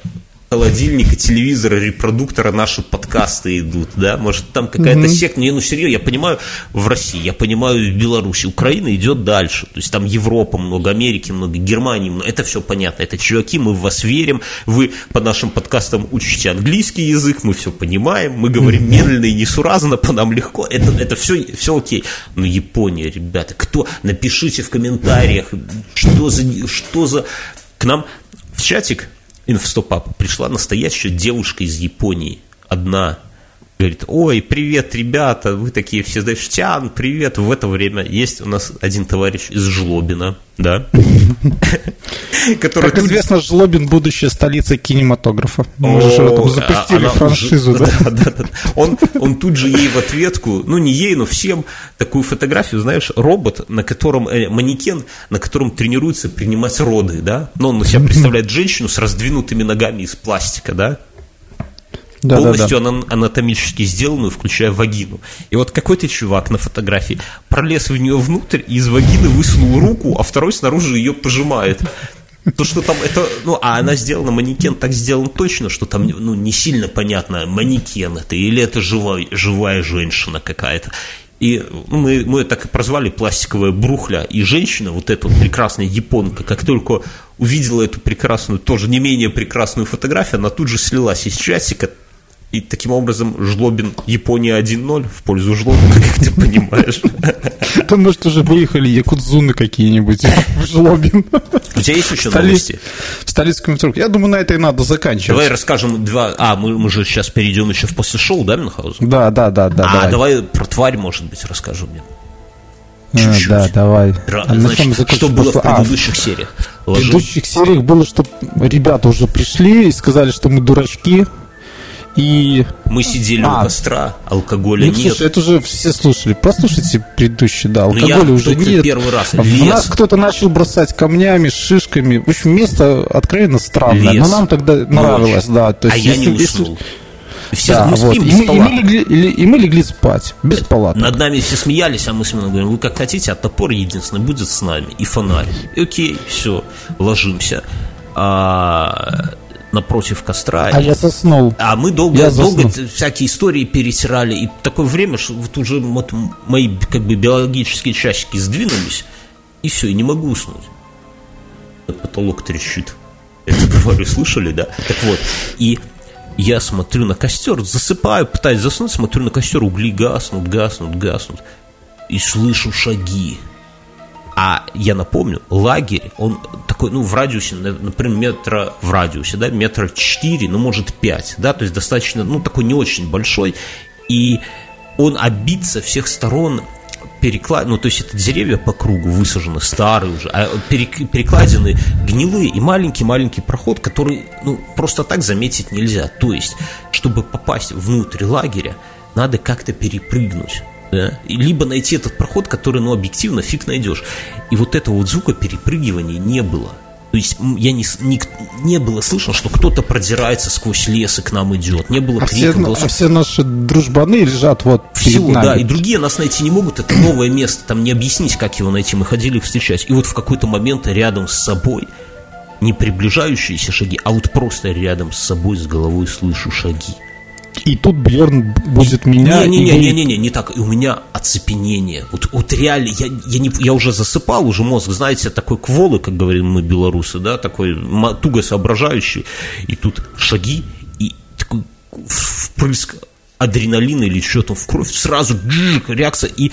холодильника, телевизора, репродуктора наши подкасты идут, да, может там какая-то секта, не, ну серьезно, я понимаю в России, я понимаю в Беларуси, Украина идет дальше, то есть там Европа много, Америки много, Германии много, это все понятно, это чуваки, мы в вас верим, вы по нашим подкастам учите английский язык, мы все понимаем, мы говорим медленно и несуразно, по нам легко, это, это все, все окей, но Япония, ребята, кто, напишите в комментариях, что за, что за, к нам в чатик Инфостопап пришла настоящая девушка из Японии, одна. Говорит, ой, привет, ребята, вы такие все, знаешь, Тян, привет. В это время есть у нас один товарищ из Жлобина, да, <laughs>
Как известно, Жлобин – будущая столица кинематографа. Мы же
а
запустили франшизу, <laughs> да.
Он, он тут же ей в ответку, ну не ей, но всем, такую фотографию, знаешь, робот, на котором, э, манекен, на котором тренируется принимать роды, да? Но он на себя представляет женщину с раздвинутыми ногами из пластика, да?
Да, да, да.
полностью ана- анатомически сделанную, включая вагину. И вот какой-то чувак на фотографии пролез в нее внутрь и из вагины высунул руку, а второй снаружи ее пожимает. То, что там это, ну, а она сделана, манекен так сделан точно, что там, ну, не сильно понятно, манекен это или это живая, живая женщина какая-то. И ну, мы, мы так и прозвали пластиковая брухля. И женщина, вот эта вот прекрасная японка, как только увидела эту прекрасную, тоже не менее прекрасную фотографию, она тут же слилась из часика, и таким образом Жлобин Япония 1-0 в пользу Жлобина, <laughs> как ты понимаешь.
Там, может, уже выехали якудзуны какие-нибудь в Жлобин.
У тебя есть еще новости?
В столицком метро. Я думаю, на это и надо заканчивать.
Давай расскажем два... А, мы, мы же сейчас перейдем еще в после шоу, да, Мюнхгаузен?
Да, да, да, да.
а,
давай.
давай. про тварь, может быть, расскажу мне.
А,
чуть-чуть.
Да, давай.
Ра-
А
Значит,
закончим
что было в
А,
предыдущих сериях?
В предыдущих сериях было, что ребята уже пришли и сказали, что мы дурачки. И...
Мы сидели
А.
у костра, алкоголя
Ну,
нет.
слушай, это уже все слушали. Послушайте предыдущий, да,
Ну, я
алкоголя уже нет.
первый раз.
В
Лес.
нас кто-то начал бросать камнями, шишками. В общем, место откровенно странное.
Лес.
Но нам тогда нравилось, да. То
а
есть,
я не
если- если-
уснул. Все,
Да,
мы
вот.
спим
И,
без
мы, и, мы легли, и мы легли спать, без палаток.
Над нами все смеялись, а мы с Миной говорим, вы как хотите, а топор единственный будет с нами, и фонарь. И окей, все, ложимся. А, напротив костра.
А я заснул.
А мы долго, я долго всякие истории перетирали. И такое время, что вот уже вот мои как бы биологические часики сдвинулись, и все, и не могу уснуть. Потолок трещит. Это говорю, слышали, да? Так вот, и я смотрю на костер, засыпаю, пытаюсь заснуть, смотрю на костер, угли гаснут, гаснут, гаснут. И слышу шаги. А я напомню, лагерь, он такой, ну, в радиусе, например, метра в радиусе, да, метра 4, ну, может, 5, да, то есть достаточно, ну, такой не очень большой, и он обит со всех сторон переклад... ну, то есть это деревья по кругу высажены, старые уже, а перекладины гнилые и маленький-маленький проход, который, ну, просто так заметить нельзя. То есть, чтобы попасть внутрь лагеря, надо как-то перепрыгнуть да, либо найти этот проход, который, ну, объективно фиг найдешь. И вот этого вот звука перепрыгивания не было. То есть я не, не, не было слышно, что кто-то продирается сквозь лес и к нам идет. Не было
а крика, все, голосов. А все наши дружбаны лежат вот
Все, да, и другие нас найти не могут. Это новое место, там не объяснить, как его найти. Мы ходили встречать. И вот в какой-то момент рядом с собой не приближающиеся шаги, а вот просто рядом с собой с головой слышу шаги.
И тут Бьерн будет меня...
Не-не-не, не, не, не так. И у меня оцепенение. Вот, вот реально, я, я, не, я уже засыпал, уже мозг, знаете, такой кволы, как говорим мы белорусы, да, такой туго соображающий. И тут шаги, и такой впрыск адреналина или что там в кровь, сразу джик, реакция, и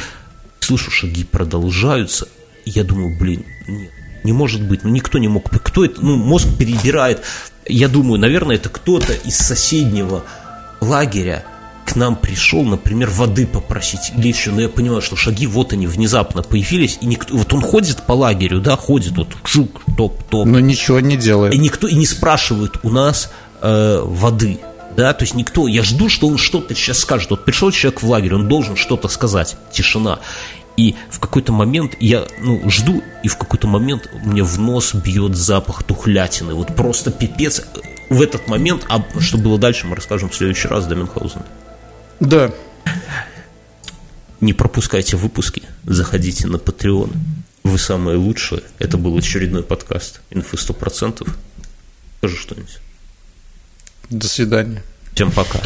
слышу, шаги продолжаются. И я думаю, блин, нет, не может быть, ну никто не мог, кто это, ну мозг перебирает. Я думаю, наверное, это кто-то из соседнего лагеря к нам пришел, например, воды попросить или еще, но я понимаю, что шаги вот они внезапно появились, и никто, вот он ходит по лагерю, да, ходит вот чук, топ, топ.
Но ничего не делает.
И никто и не спрашивает у нас э, воды, да, то есть никто, я жду, что он что-то сейчас скажет. Вот пришел человек в лагерь, он должен что-то сказать, тишина. И в какой-то момент я ну, жду, и в какой-то момент мне в нос бьет запах тухлятины. Вот просто пипец в этот момент, а что было дальше, мы расскажем в следующий раз, Даменхаузен.
Да.
Не пропускайте выпуски, заходите на Patreon. Вы самые лучшие. Это был очередной подкаст. Инфы 100%. Скажи что-нибудь.
До свидания.
Всем пока.